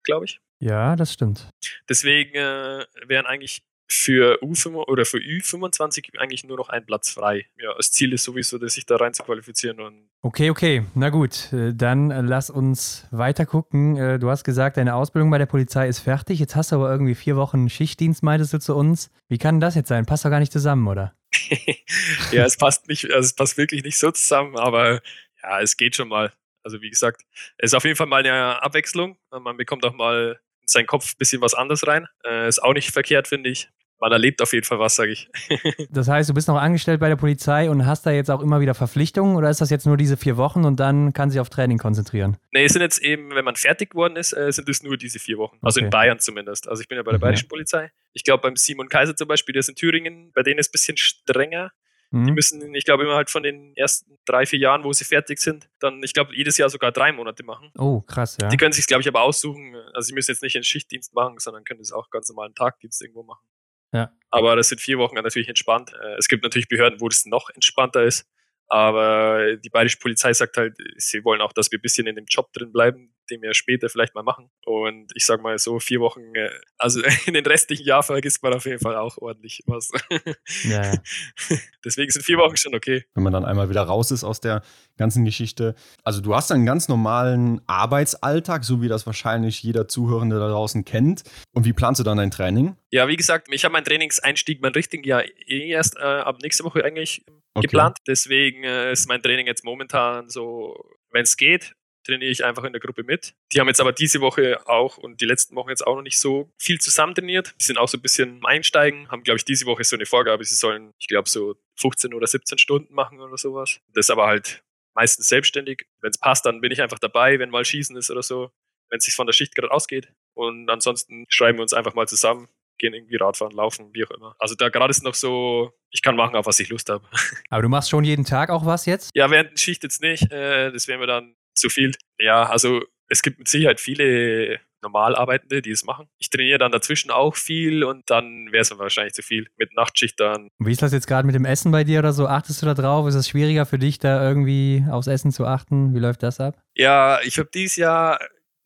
glaube ich. Ja, das stimmt. Deswegen äh, wären eigentlich für U5 oder für Ü25 eigentlich nur noch ein Platz frei. Ja, das Ziel ist sowieso, dass sich da rein zu qualifizieren. Und okay, okay, na gut, äh, dann lass uns weiter gucken. Äh, du hast gesagt, deine Ausbildung bei der Polizei ist fertig. Jetzt hast du aber irgendwie vier Wochen Schichtdienst, meintest du zu uns. Wie kann das jetzt sein? Passt doch gar nicht zusammen, oder? ja, es passt nicht, also es passt wirklich nicht so zusammen, aber ja, es geht schon mal. Also wie gesagt, es ist auf jeden Fall mal eine Abwechslung. Man bekommt auch mal seinen Kopf ein bisschen was anderes rein. Äh, ist auch nicht verkehrt, finde ich man erlebt auf jeden Fall was, sage ich. das heißt, du bist noch angestellt bei der Polizei und hast da jetzt auch immer wieder Verpflichtungen oder ist das jetzt nur diese vier Wochen und dann kann sich auf Training konzentrieren? Nee, es sind jetzt eben, wenn man fertig geworden ist, äh, sind es nur diese vier Wochen. Also okay. in Bayern zumindest. Also ich bin ja bei der mhm. Bayerischen Polizei. Ich glaube beim Simon Kaiser zum Beispiel, der ist in Thüringen, bei denen ist es ein bisschen strenger. Die mhm. müssen, ich glaube, immer halt von den ersten drei, vier Jahren, wo sie fertig sind, dann, ich glaube, jedes Jahr sogar drei Monate machen. Oh, krass, ja. Die können sich, glaube ich, aber aussuchen. Also, sie müssen jetzt nicht einen Schichtdienst machen, sondern können es auch ganz normalen Tagdienst irgendwo machen. Ja. Aber das sind vier Wochen natürlich entspannt. Äh, es gibt natürlich Behörden, wo das noch entspannter ist. Aber die bayerische Polizei sagt halt, sie wollen auch, dass wir ein bisschen in dem Job drin bleiben, den wir später vielleicht mal machen. Und ich sag mal so, vier Wochen, äh, also in den restlichen Jahr vergisst man auf jeden Fall auch ordentlich was. Ja. Deswegen sind vier Wochen schon okay. Wenn man dann einmal wieder raus ist aus der ganzen Geschichte. Also du hast einen ganz normalen Arbeitsalltag, so wie das wahrscheinlich jeder Zuhörende da draußen kennt. Und wie planst du dann dein Training? Ja, wie gesagt, ich habe meinen Trainingseinstieg, meinen richtigen ja eh erst äh, ab nächste Woche eigentlich okay. geplant. Deswegen äh, ist mein Training jetzt momentan so, wenn es geht, trainiere ich einfach in der Gruppe mit. Die haben jetzt aber diese Woche auch und die letzten Wochen jetzt auch noch nicht so viel zusammen trainiert. Die sind auch so ein bisschen einsteigen, haben, glaube ich, diese Woche so eine Vorgabe, sie sollen, ich glaube, so 15 oder 17 Stunden machen oder sowas. Das aber halt meistens selbstständig. Wenn es passt, dann bin ich einfach dabei, wenn mal Schießen ist oder so, wenn es sich von der Schicht gerade ausgeht. Und ansonsten schreiben wir uns einfach mal zusammen, gehen irgendwie Radfahren, laufen, wie auch immer. Also da gerade ist noch so, ich kann machen, auf was ich Lust habe. Aber du machst schon jeden Tag auch was jetzt? Ja, während der Schicht jetzt nicht. Äh, das wäre mir dann zu viel. Ja, also es gibt mit Sicherheit viele Normalarbeitende, die es machen. Ich trainiere dann dazwischen auch viel und dann wäre es wahrscheinlich zu viel mit Nachtschicht dann. Wie ist das jetzt gerade mit dem Essen bei dir oder so? Achtest du da drauf? Ist es schwieriger für dich, da irgendwie aufs Essen zu achten? Wie läuft das ab? Ja, ich habe dieses Jahr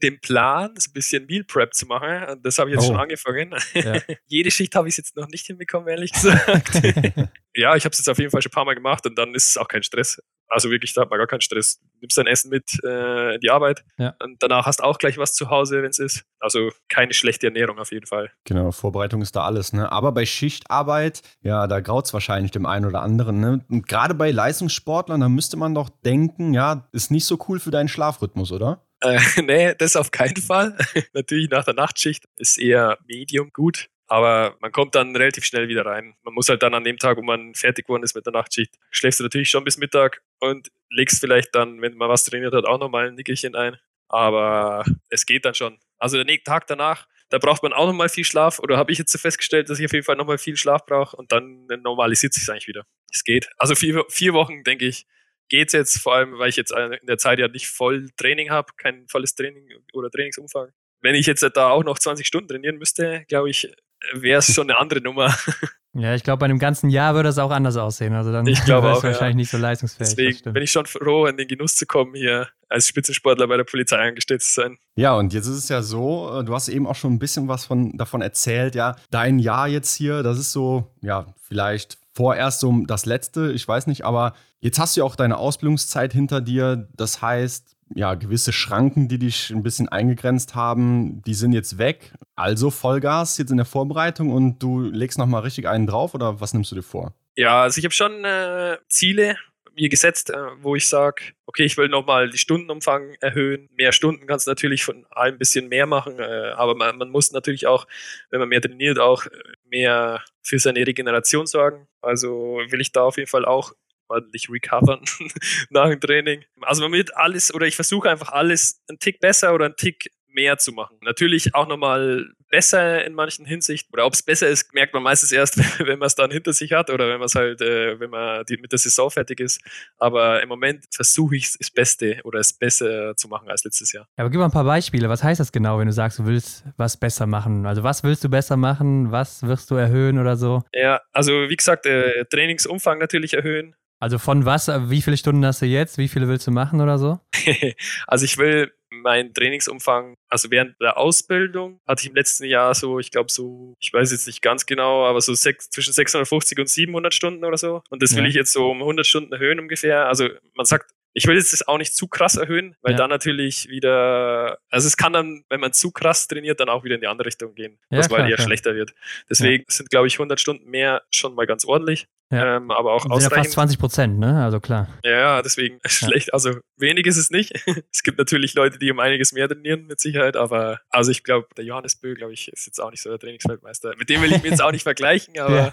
den Plan, ein bisschen Meal Prep zu machen. Und das habe ich jetzt oh. schon angefangen. Ja. Jede Schicht habe ich jetzt noch nicht hinbekommen, ehrlich gesagt. ja, ich habe es jetzt auf jeden Fall schon ein paar Mal gemacht und dann ist es auch kein Stress. Also wirklich, da hat man gar keinen Stress. Du nimmst dein Essen mit äh, in die Arbeit ja. und danach hast du auch gleich was zu Hause, wenn es ist. Also keine schlechte Ernährung auf jeden Fall. Genau, Vorbereitung ist da alles. Ne? Aber bei Schichtarbeit, ja, da graut es wahrscheinlich dem einen oder anderen. Ne? Und gerade bei Leistungssportlern, da müsste man doch denken, ja, ist nicht so cool für deinen Schlafrhythmus, oder? Äh, nee, das auf keinen Fall. Natürlich nach der Nachtschicht ist eher Medium gut. Aber man kommt dann relativ schnell wieder rein. Man muss halt dann an dem Tag, wo man fertig geworden ist mit der Nachtschicht, schläfst du natürlich schon bis Mittag und legst vielleicht dann, wenn man was trainiert hat, auch nochmal ein Nickelchen ein. Aber es geht dann schon. Also der Tag danach, da braucht man auch nochmal viel Schlaf. Oder habe ich jetzt so festgestellt, dass ich auf jeden Fall nochmal viel Schlaf brauche und dann normalisiert sich eigentlich wieder. Es geht. Also vier, vier Wochen, denke ich, geht's jetzt, vor allem, weil ich jetzt in der Zeit ja nicht voll Training habe, kein volles Training oder Trainingsumfang. Wenn ich jetzt da auch noch 20 Stunden trainieren müsste, glaube ich, wäre es schon eine andere Nummer. Ja, ich glaube, bei einem ganzen Jahr würde es auch anders aussehen. Also dann ich glaube auch, wahrscheinlich ja. nicht so leistungsfähig. Deswegen bin ich schon froh, in den Genuss zu kommen, hier als Spitzensportler bei der Polizei angestellt zu sein. Ja, und jetzt ist es ja so, äh, du hast eben auch schon ein bisschen was von, davon erzählt, ja, dein Jahr jetzt hier, das ist so, ja, vielleicht vorerst so das letzte, ich weiß nicht, aber jetzt hast du ja auch deine Ausbildungszeit hinter dir. Das heißt, ja, gewisse Schranken, die dich ein bisschen eingegrenzt haben, die sind jetzt weg. Also Vollgas jetzt in der Vorbereitung und du legst nochmal richtig einen drauf oder was nimmst du dir vor? Ja, also ich habe schon äh, Ziele mir gesetzt, äh, wo ich sage, okay, ich will nochmal die Stundenumfang erhöhen. Mehr Stunden kannst du natürlich von allem ein bisschen mehr machen, äh, aber man, man, muss natürlich auch, wenn man mehr trainiert, auch äh, mehr für seine Regeneration sorgen. Also will ich da auf jeden Fall auch ordentlich recovern nach dem Training. Also man wird alles, oder ich versuche einfach alles einen Tick besser oder einen Tick mehr zu machen. Natürlich auch nochmal besser in manchen Hinsichten. Oder ob es besser ist, merkt man meistens erst, wenn man es dann hinter sich hat oder wenn man es halt, äh, wenn man die, mit der Saison fertig ist. Aber im Moment versuche ich es das Beste oder es besser zu machen als letztes Jahr. Ja, aber gib mal ein paar Beispiele. Was heißt das genau, wenn du sagst, du willst was besser machen? Also was willst du besser machen? Was wirst du erhöhen oder so? Ja, also wie gesagt, äh, Trainingsumfang natürlich erhöhen. Also von was, wie viele Stunden hast du jetzt? Wie viele willst du machen oder so? also ich will meinen Trainingsumfang, also während der Ausbildung hatte ich im letzten Jahr so, ich glaube so, ich weiß jetzt nicht ganz genau, aber so sechs, zwischen 650 und 700 Stunden oder so. Und das will ja. ich jetzt so um 100 Stunden erhöhen ungefähr. Also man sagt, ich will jetzt das auch nicht zu krass erhöhen, weil ja. dann natürlich wieder, also es kann dann, wenn man zu krass trainiert, dann auch wieder in die andere Richtung gehen, ja, was mal eher klar. schlechter wird. Deswegen ja. sind, glaube ich, 100 Stunden mehr schon mal ganz ordentlich. Ja. Ähm, aber auch ausreichend. Ja fast 20 Prozent, ne? Also klar. Ja, deswegen schlecht. Also wenig ist es nicht. es gibt natürlich Leute, die um einiges mehr trainieren, mit Sicherheit. Aber also ich glaube, der Johannes Bö, glaube ich, ist jetzt auch nicht so der Trainingsweltmeister. Mit dem will ich mich jetzt auch nicht vergleichen, aber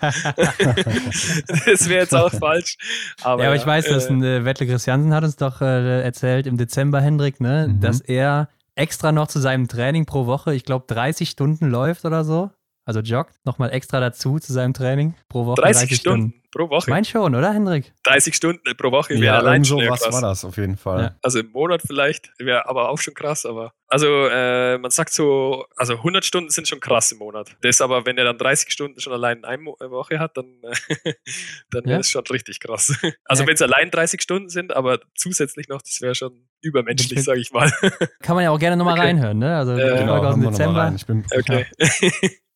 das wäre jetzt auch falsch. Aber, ja, aber ich weiß, dass äh, ein äh, Wettle Christiansen hat uns doch äh, erzählt im Dezember, Hendrik, ne, mhm. dass er extra noch zu seinem Training pro Woche, ich glaube, 30 Stunden läuft oder so. Also joggt nochmal extra dazu zu seinem Training pro Woche. 30, 30 Stunden. Stunden. Pro Woche. Ich meine schon, oder, Hendrik? 30 Stunden pro Woche wäre ja, allein schon. was war das auf jeden Fall. Ja. Also im Monat vielleicht, wäre aber auch schon krass. Aber also äh, man sagt so, also 100 Stunden sind schon krass im Monat. Das aber, wenn er dann 30 Stunden schon allein in einer Woche hat, dann, dann wäre es ja. schon richtig krass. Also ja. wenn es allein 30 Stunden sind, aber zusätzlich noch, das wäre schon übermenschlich, sage ich mal. Kann man ja auch gerne nochmal okay. reinhören, ne? Also äh, genau, aus dem Dezember. Ich bin okay.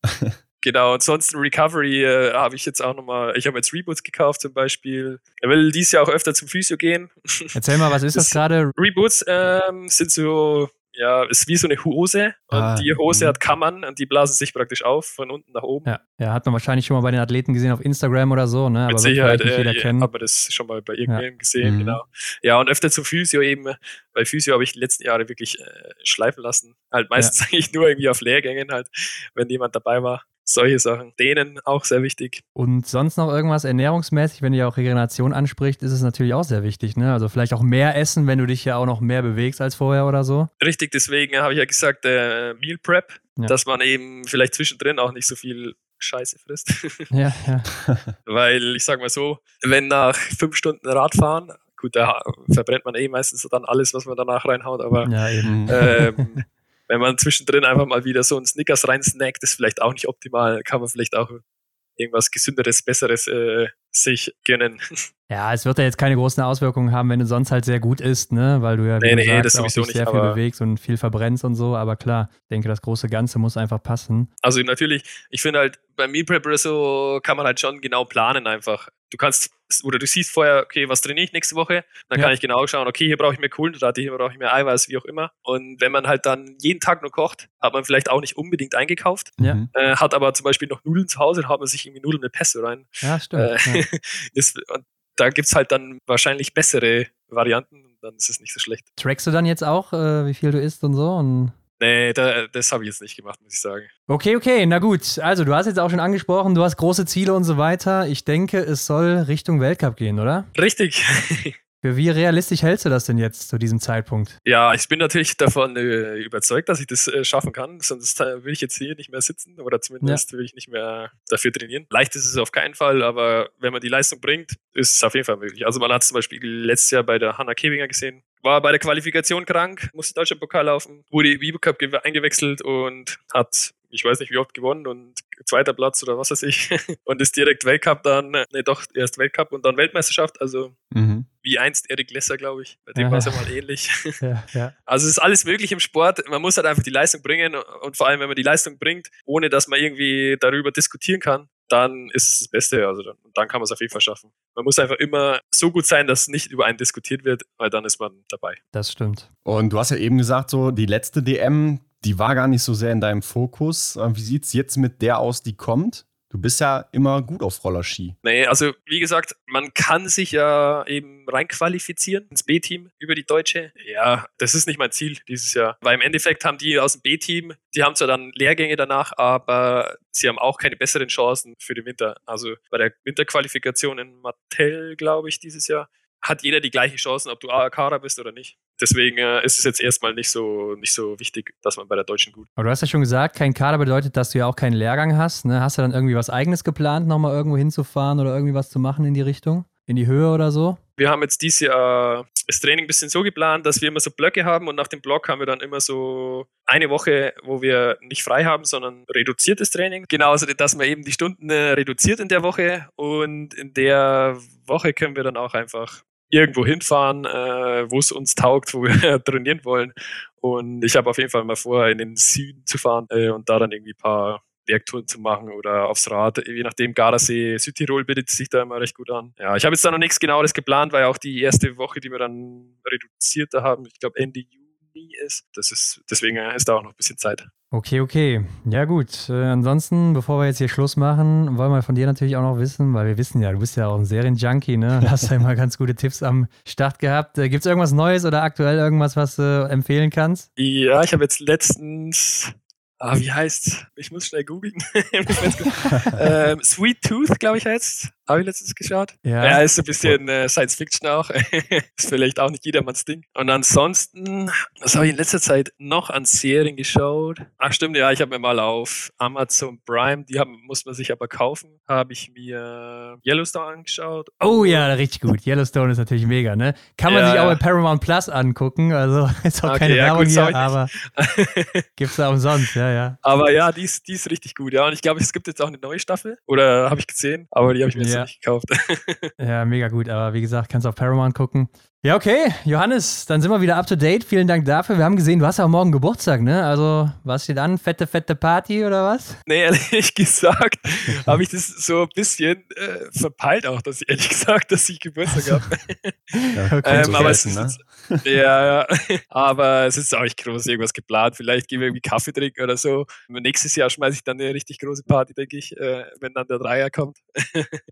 Genau, ansonsten Recovery äh, habe ich jetzt auch nochmal, ich habe jetzt Reboots gekauft zum Beispiel. Er will dieses Jahr auch öfter zum Physio gehen. Erzähl mal, was ist das, das gerade? Reboots ähm, sind so, ja, ist wie so eine Hose und ah, die Hose mh. hat Kammern und die blasen sich praktisch auf von unten nach oben. Ja, ja hat man wahrscheinlich schon mal bei den Athleten gesehen auf Instagram oder so, ne? Aber Mit Sicherheit, nicht jeder äh, kennen. aber das schon mal bei irgendwem ja. gesehen, mhm. genau. Ja, und öfter zum Physio eben. Bei Physio habe ich die letzten Jahre wirklich äh, schleifen lassen. Halt meistens ja. eigentlich nur irgendwie auf Lehrgängen halt, wenn jemand dabei war solche Sachen. Denen auch sehr wichtig. Und sonst noch irgendwas ernährungsmäßig, wenn ihr auch Regeneration anspricht, ist es natürlich auch sehr wichtig. Ne? Also vielleicht auch mehr essen, wenn du dich ja auch noch mehr bewegst als vorher oder so. Richtig, deswegen habe ich ja gesagt, äh, Meal Prep, ja. dass man eben vielleicht zwischendrin auch nicht so viel Scheiße frisst. Ja, ja. Weil ich sage mal so, wenn nach fünf Stunden Radfahren, gut, da verbrennt man eh meistens dann alles, was man danach reinhaut, aber ja, ähm, wenn man zwischendrin einfach mal wieder so einen Snickers rein snackt, ist vielleicht auch nicht optimal. Kann man vielleicht auch irgendwas Gesünderes, Besseres äh, sich gönnen. Ja, es wird ja jetzt keine großen Auswirkungen haben, wenn du sonst halt sehr gut isst, ne? Weil du ja, wie nee, du nee, sagst, auch dich sehr viel bewegst und viel verbrennst und so. Aber klar, ich denke, das große Ganze muss einfach passen. Also natürlich, ich finde halt, beim Meal Prep so kann man halt schon genau planen einfach. Du kannst, oder du siehst vorher, okay, was trainiere ich nächste Woche? Dann ja. kann ich genau schauen, okay, hier brauche ich mehr Kohlenhydrate, hier brauche ich mehr Eiweiß, wie auch immer. Und wenn man halt dann jeden Tag nur kocht, hat man vielleicht auch nicht unbedingt eingekauft, ja. äh, hat aber zum Beispiel noch Nudeln zu Hause, dann haut man sich irgendwie Nudeln mit Pesto rein. Ja, stimmt. Äh. ist, und da gibt es halt dann wahrscheinlich bessere Varianten und dann ist es nicht so schlecht. Trackst du dann jetzt auch, äh, wie viel du isst und so? Und Nee, da, das habe ich jetzt nicht gemacht, muss ich sagen. Okay, okay, na gut. Also, du hast jetzt auch schon angesprochen, du hast große Ziele und so weiter. Ich denke, es soll Richtung Weltcup gehen, oder? Richtig. Für wie realistisch hältst du das denn jetzt zu diesem Zeitpunkt? Ja, ich bin natürlich davon äh, überzeugt, dass ich das äh, schaffen kann. Sonst äh, will ich jetzt hier nicht mehr sitzen oder zumindest ja. will ich nicht mehr dafür trainieren. Leicht ist es auf keinen Fall, aber wenn man die Leistung bringt, ist es auf jeden Fall möglich. Also man hat zum Beispiel letztes Jahr bei der Hanna Kebinger gesehen, war bei der Qualifikation krank, musste Deutschlandpokal laufen, wurde im Cup eingewechselt und hat ich weiß nicht wie oft gewonnen und zweiter Platz oder was weiß ich und ist direkt Weltcup dann, ne doch, erst Weltcup und dann Weltmeisterschaft, also mhm. Wie einst Erik Lesser, glaube ich, bei dem ja. war es ja mal ähnlich. Ja, ja. Also es ist alles möglich im Sport, man muss halt einfach die Leistung bringen und vor allem, wenn man die Leistung bringt, ohne dass man irgendwie darüber diskutieren kann, dann ist es das Beste. Also dann, dann kann man es auf jeden Fall schaffen. Man muss einfach immer so gut sein, dass nicht über einen diskutiert wird, weil dann ist man dabei. Das stimmt. Und du hast ja eben gesagt, so die letzte DM, die war gar nicht so sehr in deinem Fokus. Äh, wie sieht es jetzt mit der aus, die kommt? Du bist ja immer gut auf Rollerski. Nee, also wie gesagt, man kann sich ja eben reinqualifizieren ins B-Team über die Deutsche. Ja, das ist nicht mein Ziel dieses Jahr. Weil im Endeffekt haben die aus dem B-Team, die haben zwar dann Lehrgänge danach, aber sie haben auch keine besseren Chancen für den Winter. Also bei der Winterqualifikation in Mattel, glaube ich, dieses Jahr, hat jeder die gleichen Chancen, ob du AAK bist oder nicht. Deswegen äh, ist es jetzt erstmal nicht so, nicht so wichtig, dass man bei der Deutschen gut. Aber du hast ja schon gesagt, kein Kader bedeutet, dass du ja auch keinen Lehrgang hast. Ne? Hast du dann irgendwie was Eigenes geplant, nochmal irgendwo hinzufahren oder irgendwie was zu machen in die Richtung? In die Höhe oder so? Wir haben jetzt dieses Jahr das Training ein bisschen so geplant, dass wir immer so Blöcke haben und nach dem Block haben wir dann immer so eine Woche, wo wir nicht frei haben, sondern reduziertes Training. Genauso, dass man eben die Stunden äh, reduziert in der Woche und in der Woche können wir dann auch einfach irgendwo hinfahren, äh, wo es uns taugt, wo wir trainieren wollen. Und ich habe auf jeden Fall mal vor, in den Süden zu fahren äh, und da dann irgendwie ein paar Bergtouren zu machen oder aufs Rad. Je nachdem, Gardasee, Südtirol bietet sich da immer recht gut an. Ja, ich habe jetzt da noch nichts genaueres geplant, weil auch die erste Woche, die wir dann reduzierter haben, ich glaube Ende Juni ist. Das ist deswegen ist da auch noch ein bisschen Zeit. Okay, okay. Ja, gut. Äh, ansonsten, bevor wir jetzt hier Schluss machen, wollen wir von dir natürlich auch noch wissen, weil wir wissen ja, du bist ja auch ein Serienjunkie, ne? Du hast ja immer ganz gute Tipps am Start gehabt. Äh, Gibt es irgendwas Neues oder aktuell irgendwas, was du empfehlen kannst? Ja, ich habe jetzt letztens Ah, wie heißt? Ich muss schnell googeln. ähm, Sweet Tooth, glaube ich, heißt. Habe ich letztens geschaut. Ja, ja ist ein bisschen äh, Science Fiction auch. ist vielleicht auch nicht jedermanns Ding. Und ansonsten, was habe ich in letzter Zeit noch an Serien geschaut? Ach stimmt, ja, ich habe mir mal auf Amazon Prime, die haben, muss man sich aber kaufen, habe ich mir Yellowstone angeschaut. Oh ja, richtig gut. Yellowstone ist natürlich mega, ne? Kann man ja, sich auch bei Paramount Plus angucken. Also ist auch okay, keine ja, Werbung gut, hier, aber gibt's da umsonst, ja, ja. Aber ja, die ist, die ist richtig gut, ja. Und ich glaube, es gibt jetzt auch eine neue Staffel. Oder habe ich gesehen, aber die habe ich mir jetzt ja. nicht gekauft. ja, mega gut. Aber wie gesagt, kannst du auf Paramount gucken. Ja, okay. Johannes, dann sind wir wieder up to date. Vielen Dank dafür. Wir haben gesehen, du hast auch morgen Geburtstag, ne? Also, was steht an? Fette, fette Party oder was? Nee, ehrlich gesagt habe ich das so ein bisschen äh, verpeilt auch, dass ich ehrlich gesagt, dass ich Geburtstag habe. ja, ähm, aber es ist, ne? ja, ja, aber es ist auch nicht groß irgendwas geplant. Vielleicht gehen wir irgendwie Kaffee trinken oder so. Nächstes Jahr schmeiße ich dann eine richtig große Party, denke ich, äh, wenn dann der Dreier kommt.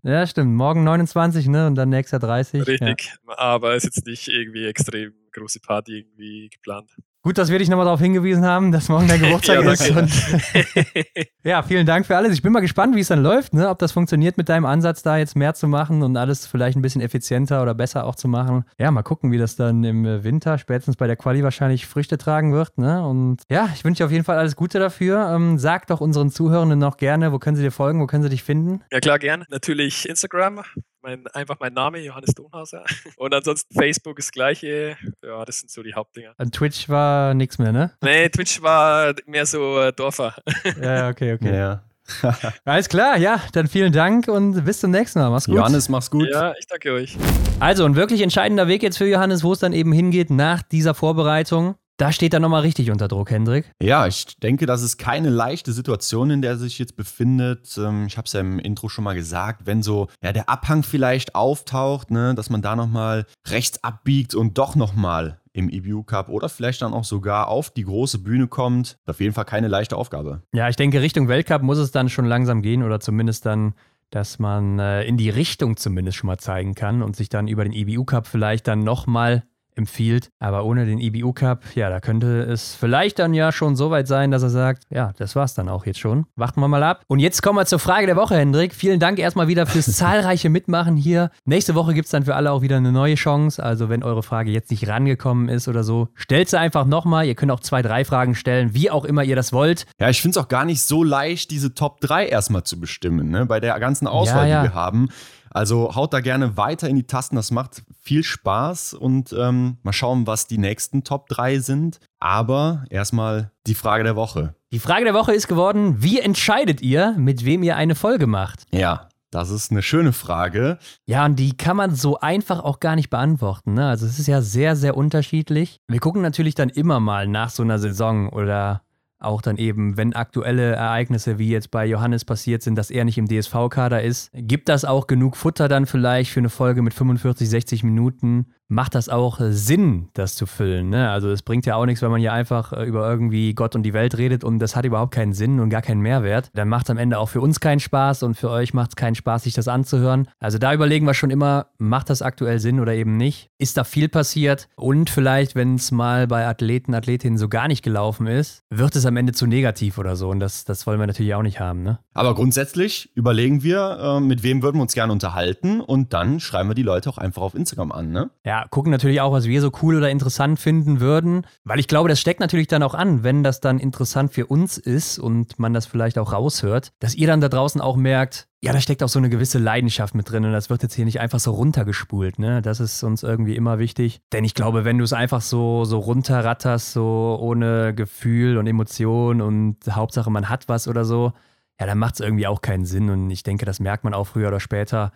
ja, stimmt. Morgen 29, ne? Und dann nächster 30. Richtig. Ja. Aber es ist jetzt nicht irgendwie extrem große Party irgendwie geplant. Gut, dass wir dich nochmal darauf hingewiesen haben, dass morgen dein Geburtstag ja, ist. Ja, vielen Dank für alles. Ich bin mal gespannt, wie es dann läuft, ne? ob das funktioniert mit deinem Ansatz, da jetzt mehr zu machen und alles vielleicht ein bisschen effizienter oder besser auch zu machen. Ja, mal gucken, wie das dann im Winter, spätestens bei der Quali wahrscheinlich Früchte tragen wird. Ne? Und ja, ich wünsche dir auf jeden Fall alles Gute dafür. Ähm, sag doch unseren Zuhörenden noch gerne, wo können sie dir folgen, wo können sie dich finden? Ja, klar, gerne. Natürlich Instagram, mein, einfach mein Name, Johannes Donhauser. Und ansonsten Facebook ist das gleiche. Ja, das sind so die Hauptdinger. Und Twitch war nichts mehr, ne? Nee, Twitch war mehr so äh, Dorfer. Ja, okay, okay. Ja. Alles klar, ja, dann vielen Dank und bis zum nächsten Mal. Mach's gut. Johannes, mach's gut. Ja, ich danke euch. Also, ein wirklich entscheidender Weg jetzt für Johannes, wo es dann eben hingeht nach dieser Vorbereitung. Da steht er nochmal richtig unter Druck, Hendrik. Ja, ich denke, das ist keine leichte Situation, in der er sich jetzt befindet. Ähm, ich habe es ja im Intro schon mal gesagt, wenn so ja, der Abhang vielleicht auftaucht, ne, dass man da nochmal rechts abbiegt und doch nochmal im EBU Cup oder vielleicht dann auch sogar auf die große Bühne kommt. Auf jeden Fall keine leichte Aufgabe. Ja, ich denke, Richtung Weltcup muss es dann schon langsam gehen oder zumindest dann dass man äh, in die Richtung zumindest schon mal zeigen kann und sich dann über den EBU Cup vielleicht dann nochmal empfiehlt. Aber ohne den IBU Cup, ja, da könnte es vielleicht dann ja schon so weit sein, dass er sagt, ja, das war's dann auch jetzt schon. Warten wir mal ab. Und jetzt kommen wir zur Frage der Woche, Hendrik. Vielen Dank erstmal wieder fürs zahlreiche Mitmachen hier. Nächste Woche gibt es dann für alle auch wieder eine neue Chance. Also wenn eure Frage jetzt nicht rangekommen ist oder so, stellt sie einfach nochmal. Ihr könnt auch zwei, drei Fragen stellen, wie auch immer ihr das wollt. Ja, ich finde es auch gar nicht so leicht, diese Top 3 erstmal zu bestimmen, ne? bei der ganzen Auswahl, ja, ja. die wir haben. Also haut da gerne weiter in die Tasten, das macht viel Spaß und ähm, mal schauen, was die nächsten Top 3 sind. Aber erstmal die Frage der Woche. Die Frage der Woche ist geworden, wie entscheidet ihr, mit wem ihr eine Folge macht? Ja, das ist eine schöne Frage. Ja, und die kann man so einfach auch gar nicht beantworten. Ne? Also es ist ja sehr, sehr unterschiedlich. Wir gucken natürlich dann immer mal nach so einer Saison oder auch dann eben, wenn aktuelle Ereignisse wie jetzt bei Johannes passiert sind, dass er nicht im DSV-Kader ist, gibt das auch genug Futter dann vielleicht für eine Folge mit 45, 60 Minuten? Macht das auch äh, Sinn, das zu füllen. Ne? Also es bringt ja auch nichts, wenn man hier einfach äh, über irgendwie Gott und die Welt redet und das hat überhaupt keinen Sinn und gar keinen Mehrwert. Dann macht es am Ende auch für uns keinen Spaß und für euch macht es keinen Spaß, sich das anzuhören. Also da überlegen wir schon immer, macht das aktuell Sinn oder eben nicht? Ist da viel passiert? Und vielleicht, wenn es mal bei Athleten, Athletinnen so gar nicht gelaufen ist, wird es am Ende zu negativ oder so. Und das, das wollen wir natürlich auch nicht haben. Ne? Aber grundsätzlich überlegen wir, äh, mit wem würden wir uns gerne unterhalten und dann schreiben wir die Leute auch einfach auf Instagram an. Ne? Ja, gucken natürlich auch, was wir so cool oder interessant finden würden, weil ich glaube, das steckt natürlich dann auch an, wenn das dann interessant für uns ist und man das vielleicht auch raushört, dass ihr dann da draußen auch merkt, ja, da steckt auch so eine gewisse Leidenschaft mit drin und das wird jetzt hier nicht einfach so runtergespult, ne? Das ist uns irgendwie immer wichtig. Denn ich glaube, wenn du es einfach so, so runterratterst, so ohne Gefühl und Emotion und Hauptsache man hat was oder so, ja, dann macht es irgendwie auch keinen Sinn und ich denke, das merkt man auch früher oder später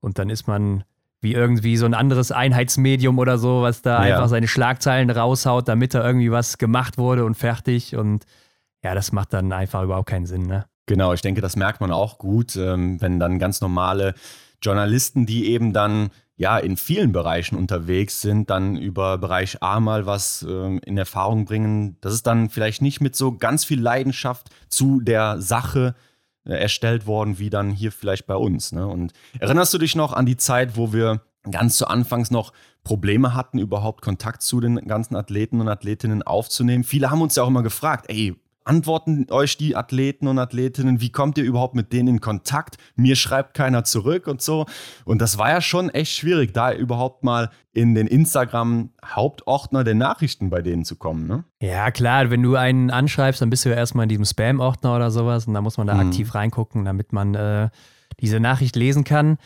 und dann ist man wie irgendwie so ein anderes Einheitsmedium oder so, was da ja. einfach seine Schlagzeilen raushaut, damit da irgendwie was gemacht wurde und fertig. Und ja, das macht dann einfach überhaupt keinen Sinn, ne? Genau, ich denke, das merkt man auch gut, ähm, wenn dann ganz normale Journalisten, die eben dann ja in vielen Bereichen unterwegs sind, dann über Bereich A mal was ähm, in Erfahrung bringen. Das ist dann vielleicht nicht mit so ganz viel Leidenschaft zu der Sache erstellt worden, wie dann hier vielleicht bei uns. Ne? Und erinnerst du dich noch an die Zeit, wo wir ganz zu Anfangs noch Probleme hatten, überhaupt Kontakt zu den ganzen Athleten und Athletinnen aufzunehmen? Viele haben uns ja auch immer gefragt, ey, antworten euch die Athleten und Athletinnen, wie kommt ihr überhaupt mit denen in Kontakt? Mir schreibt keiner zurück und so. Und das war ja schon echt schwierig, da überhaupt mal in den Instagram-Hauptordner der Nachrichten bei denen zu kommen. Ne? Ja, klar, wenn du einen anschreibst, dann bist du ja erstmal in diesem Spam-Ordner oder sowas und da muss man da mhm. aktiv reingucken, damit man äh, diese Nachricht lesen kann.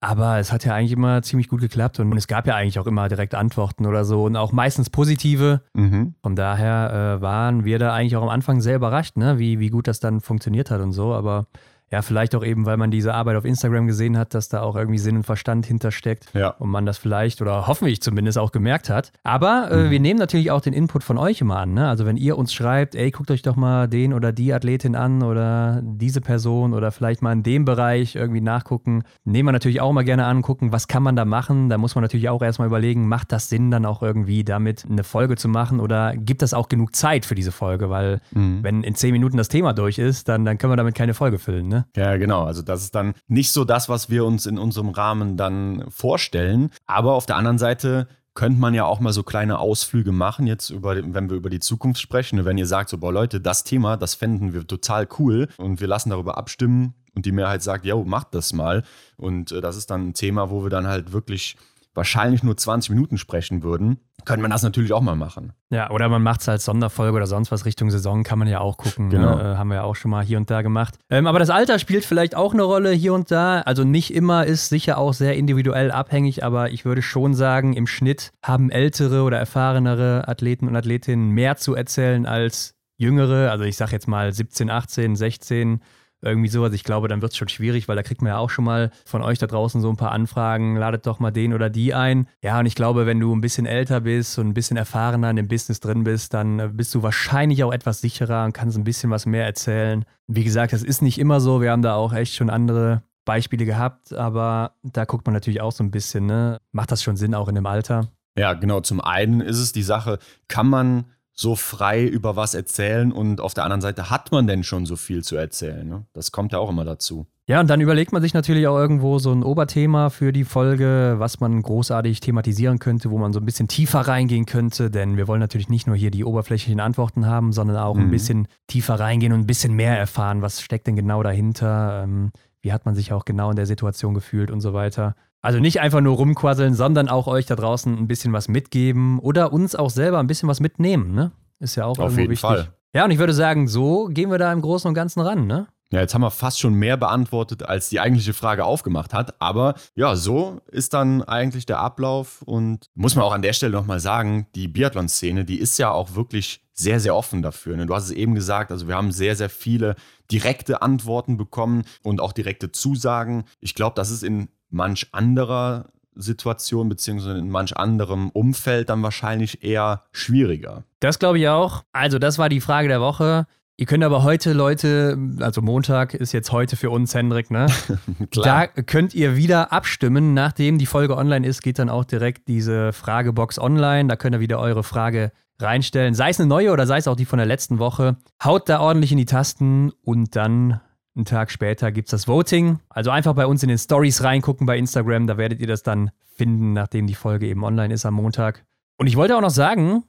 Aber es hat ja eigentlich immer ziemlich gut geklappt und es gab ja eigentlich auch immer direkt Antworten oder so und auch meistens positive. Mhm. Von daher äh, waren wir da eigentlich auch am Anfang sehr überrascht, ne? wie, wie gut das dann funktioniert hat und so. Aber ja, vielleicht auch eben, weil man diese Arbeit auf Instagram gesehen hat, dass da auch irgendwie Sinn und Verstand hintersteckt ja. und man das vielleicht oder hoffentlich zumindest auch gemerkt hat. Aber äh, mhm. wir nehmen natürlich auch den Input von euch immer an. Ne? Also wenn ihr uns schreibt, ey, guckt euch doch mal den oder die Athletin an oder diese Person oder vielleicht mal in dem Bereich irgendwie nachgucken, nehmen wir natürlich auch mal gerne an, gucken, was kann man da machen. Da muss man natürlich auch erstmal überlegen, macht das Sinn, dann auch irgendwie damit eine Folge zu machen oder gibt es auch genug Zeit für diese Folge? Weil mhm. wenn in zehn Minuten das Thema durch ist, dann, dann können wir damit keine Folge füllen. Ne? Ne? Ja, genau. Also das ist dann nicht so das, was wir uns in unserem Rahmen dann vorstellen. Aber auf der anderen Seite könnte man ja auch mal so kleine Ausflüge machen, jetzt über, wenn wir über die Zukunft sprechen. Wenn ihr sagt, so, boah Leute, das Thema, das fänden wir total cool und wir lassen darüber abstimmen und die Mehrheit sagt, ja, macht das mal. Und äh, das ist dann ein Thema, wo wir dann halt wirklich wahrscheinlich nur 20 Minuten sprechen würden, könnte man das natürlich auch mal machen. Ja, oder man macht es als Sonderfolge oder sonst was Richtung Saison, kann man ja auch gucken. Genau. Ne? Äh, haben wir ja auch schon mal hier und da gemacht. Ähm, aber das Alter spielt vielleicht auch eine Rolle hier und da. Also nicht immer ist sicher auch sehr individuell abhängig, aber ich würde schon sagen, im Schnitt haben ältere oder erfahrenere Athleten und Athletinnen mehr zu erzählen als jüngere. Also ich sage jetzt mal 17, 18, 16 irgendwie sowas. Ich glaube, dann wird es schon schwierig, weil da kriegt man ja auch schon mal von euch da draußen so ein paar Anfragen, ladet doch mal den oder die ein. Ja, und ich glaube, wenn du ein bisschen älter bist und ein bisschen erfahrener in dem Business drin bist, dann äh, bist du wahrscheinlich auch etwas sicherer und kannst ein bisschen was mehr erzählen. Wie gesagt, das ist nicht immer so. Wir haben da auch echt schon andere Beispiele gehabt, aber da guckt man natürlich auch so ein bisschen, ne? Macht das schon Sinn auch in dem Alter? Ja, genau. Zum einen ist es die Sache, kann man so frei über was erzählen und auf der anderen Seite hat man denn schon so viel zu erzählen. Ne? Das kommt ja auch immer dazu. Ja, und dann überlegt man sich natürlich auch irgendwo so ein Oberthema für die Folge, was man großartig thematisieren könnte, wo man so ein bisschen tiefer reingehen könnte, denn wir wollen natürlich nicht nur hier die oberflächlichen Antworten haben, sondern auch mhm. ein bisschen tiefer reingehen und ein bisschen mehr erfahren, was steckt denn genau dahinter, ähm, wie hat man sich auch genau in der Situation gefühlt und so weiter. Also nicht einfach nur rumquasseln, sondern auch euch da draußen ein bisschen was mitgeben oder uns auch selber ein bisschen was mitnehmen, ne? Ist ja auch Auf jeden wichtig. Fall. Ja, und ich würde sagen, so gehen wir da im Großen und Ganzen ran, ne? Ja, jetzt haben wir fast schon mehr beantwortet, als die eigentliche Frage aufgemacht hat. Aber ja, so ist dann eigentlich der Ablauf. Und muss man auch an der Stelle nochmal sagen, die Biathlon-Szene, die ist ja auch wirklich sehr, sehr offen dafür. Ne? Du hast es eben gesagt, also wir haben sehr, sehr viele direkte Antworten bekommen und auch direkte Zusagen. Ich glaube, das ist in manch anderer Situation beziehungsweise in manch anderem Umfeld dann wahrscheinlich eher schwieriger. Das glaube ich auch. Also das war die Frage der Woche. Ihr könnt aber heute, Leute, also Montag ist jetzt heute für uns, Hendrik, ne? Klar. Da könnt ihr wieder abstimmen. Nachdem die Folge online ist, geht dann auch direkt diese Fragebox online. Da könnt ihr wieder eure Frage reinstellen. Sei es eine neue oder sei es auch die von der letzten Woche. Haut da ordentlich in die Tasten und dann einen Tag später gibt es das Voting. Also einfach bei uns in den Stories reingucken bei Instagram. Da werdet ihr das dann finden, nachdem die Folge eben online ist am Montag. Und ich wollte auch noch sagen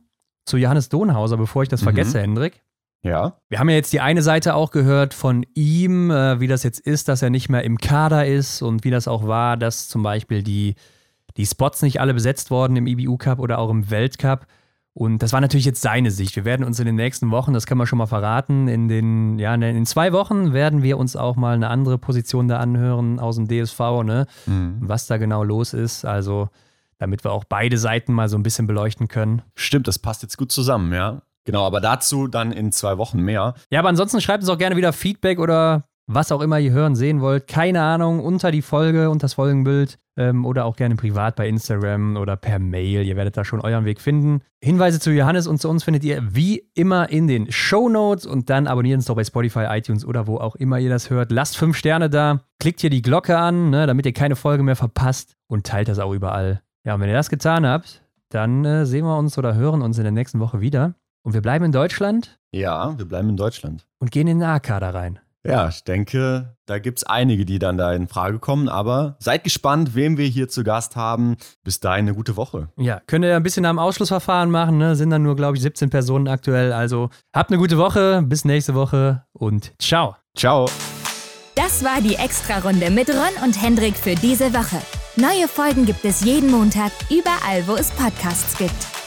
zu Johannes Donhauser, bevor ich das mhm. vergesse, Hendrik. Ja. Wir haben ja jetzt die eine Seite auch gehört von ihm, äh, wie das jetzt ist, dass er nicht mehr im Kader ist und wie das auch war, dass zum Beispiel die, die Spots nicht alle besetzt wurden im IBU Cup oder auch im Weltcup. Und das war natürlich jetzt seine Sicht. Wir werden uns in den nächsten Wochen, das können wir schon mal verraten, in den, ja, in zwei Wochen werden wir uns auch mal eine andere Position da anhören aus dem DSV, ne? Mhm. Was da genau los ist. Also, damit wir auch beide Seiten mal so ein bisschen beleuchten können. Stimmt, das passt jetzt gut zusammen, ja. Genau, aber dazu dann in zwei Wochen mehr. Ja, aber ansonsten schreibt uns auch gerne wieder Feedback oder was auch immer ihr hören, sehen wollt. Keine Ahnung, unter die Folge, unter das Folgenbild ähm, oder auch gerne privat bei Instagram oder per Mail. Ihr werdet da schon euren Weg finden. Hinweise zu Johannes und zu uns findet ihr wie immer in den Show Notes und dann abonniert uns doch bei Spotify, iTunes oder wo auch immer ihr das hört. Lasst fünf Sterne da, klickt hier die Glocke an, ne, damit ihr keine Folge mehr verpasst und teilt das auch überall. Ja, und wenn ihr das getan habt, dann äh, sehen wir uns oder hören uns in der nächsten Woche wieder. Und wir bleiben in Deutschland? Ja, wir bleiben in Deutschland. Und gehen in den A-Kader rein. Ja, ich denke, da gibt es einige, die dann da in Frage kommen. Aber seid gespannt, wem wir hier zu Gast haben. Bis dahin eine gute Woche. Ja, könnt ihr ein bisschen am Ausschlussverfahren machen. Ne? Sind dann nur, glaube ich, 17 Personen aktuell. Also habt eine gute Woche. Bis nächste Woche und ciao. Ciao. Das war die Extra-Runde mit Ron und Hendrik für diese Woche. Neue Folgen gibt es jeden Montag, überall, wo es Podcasts gibt.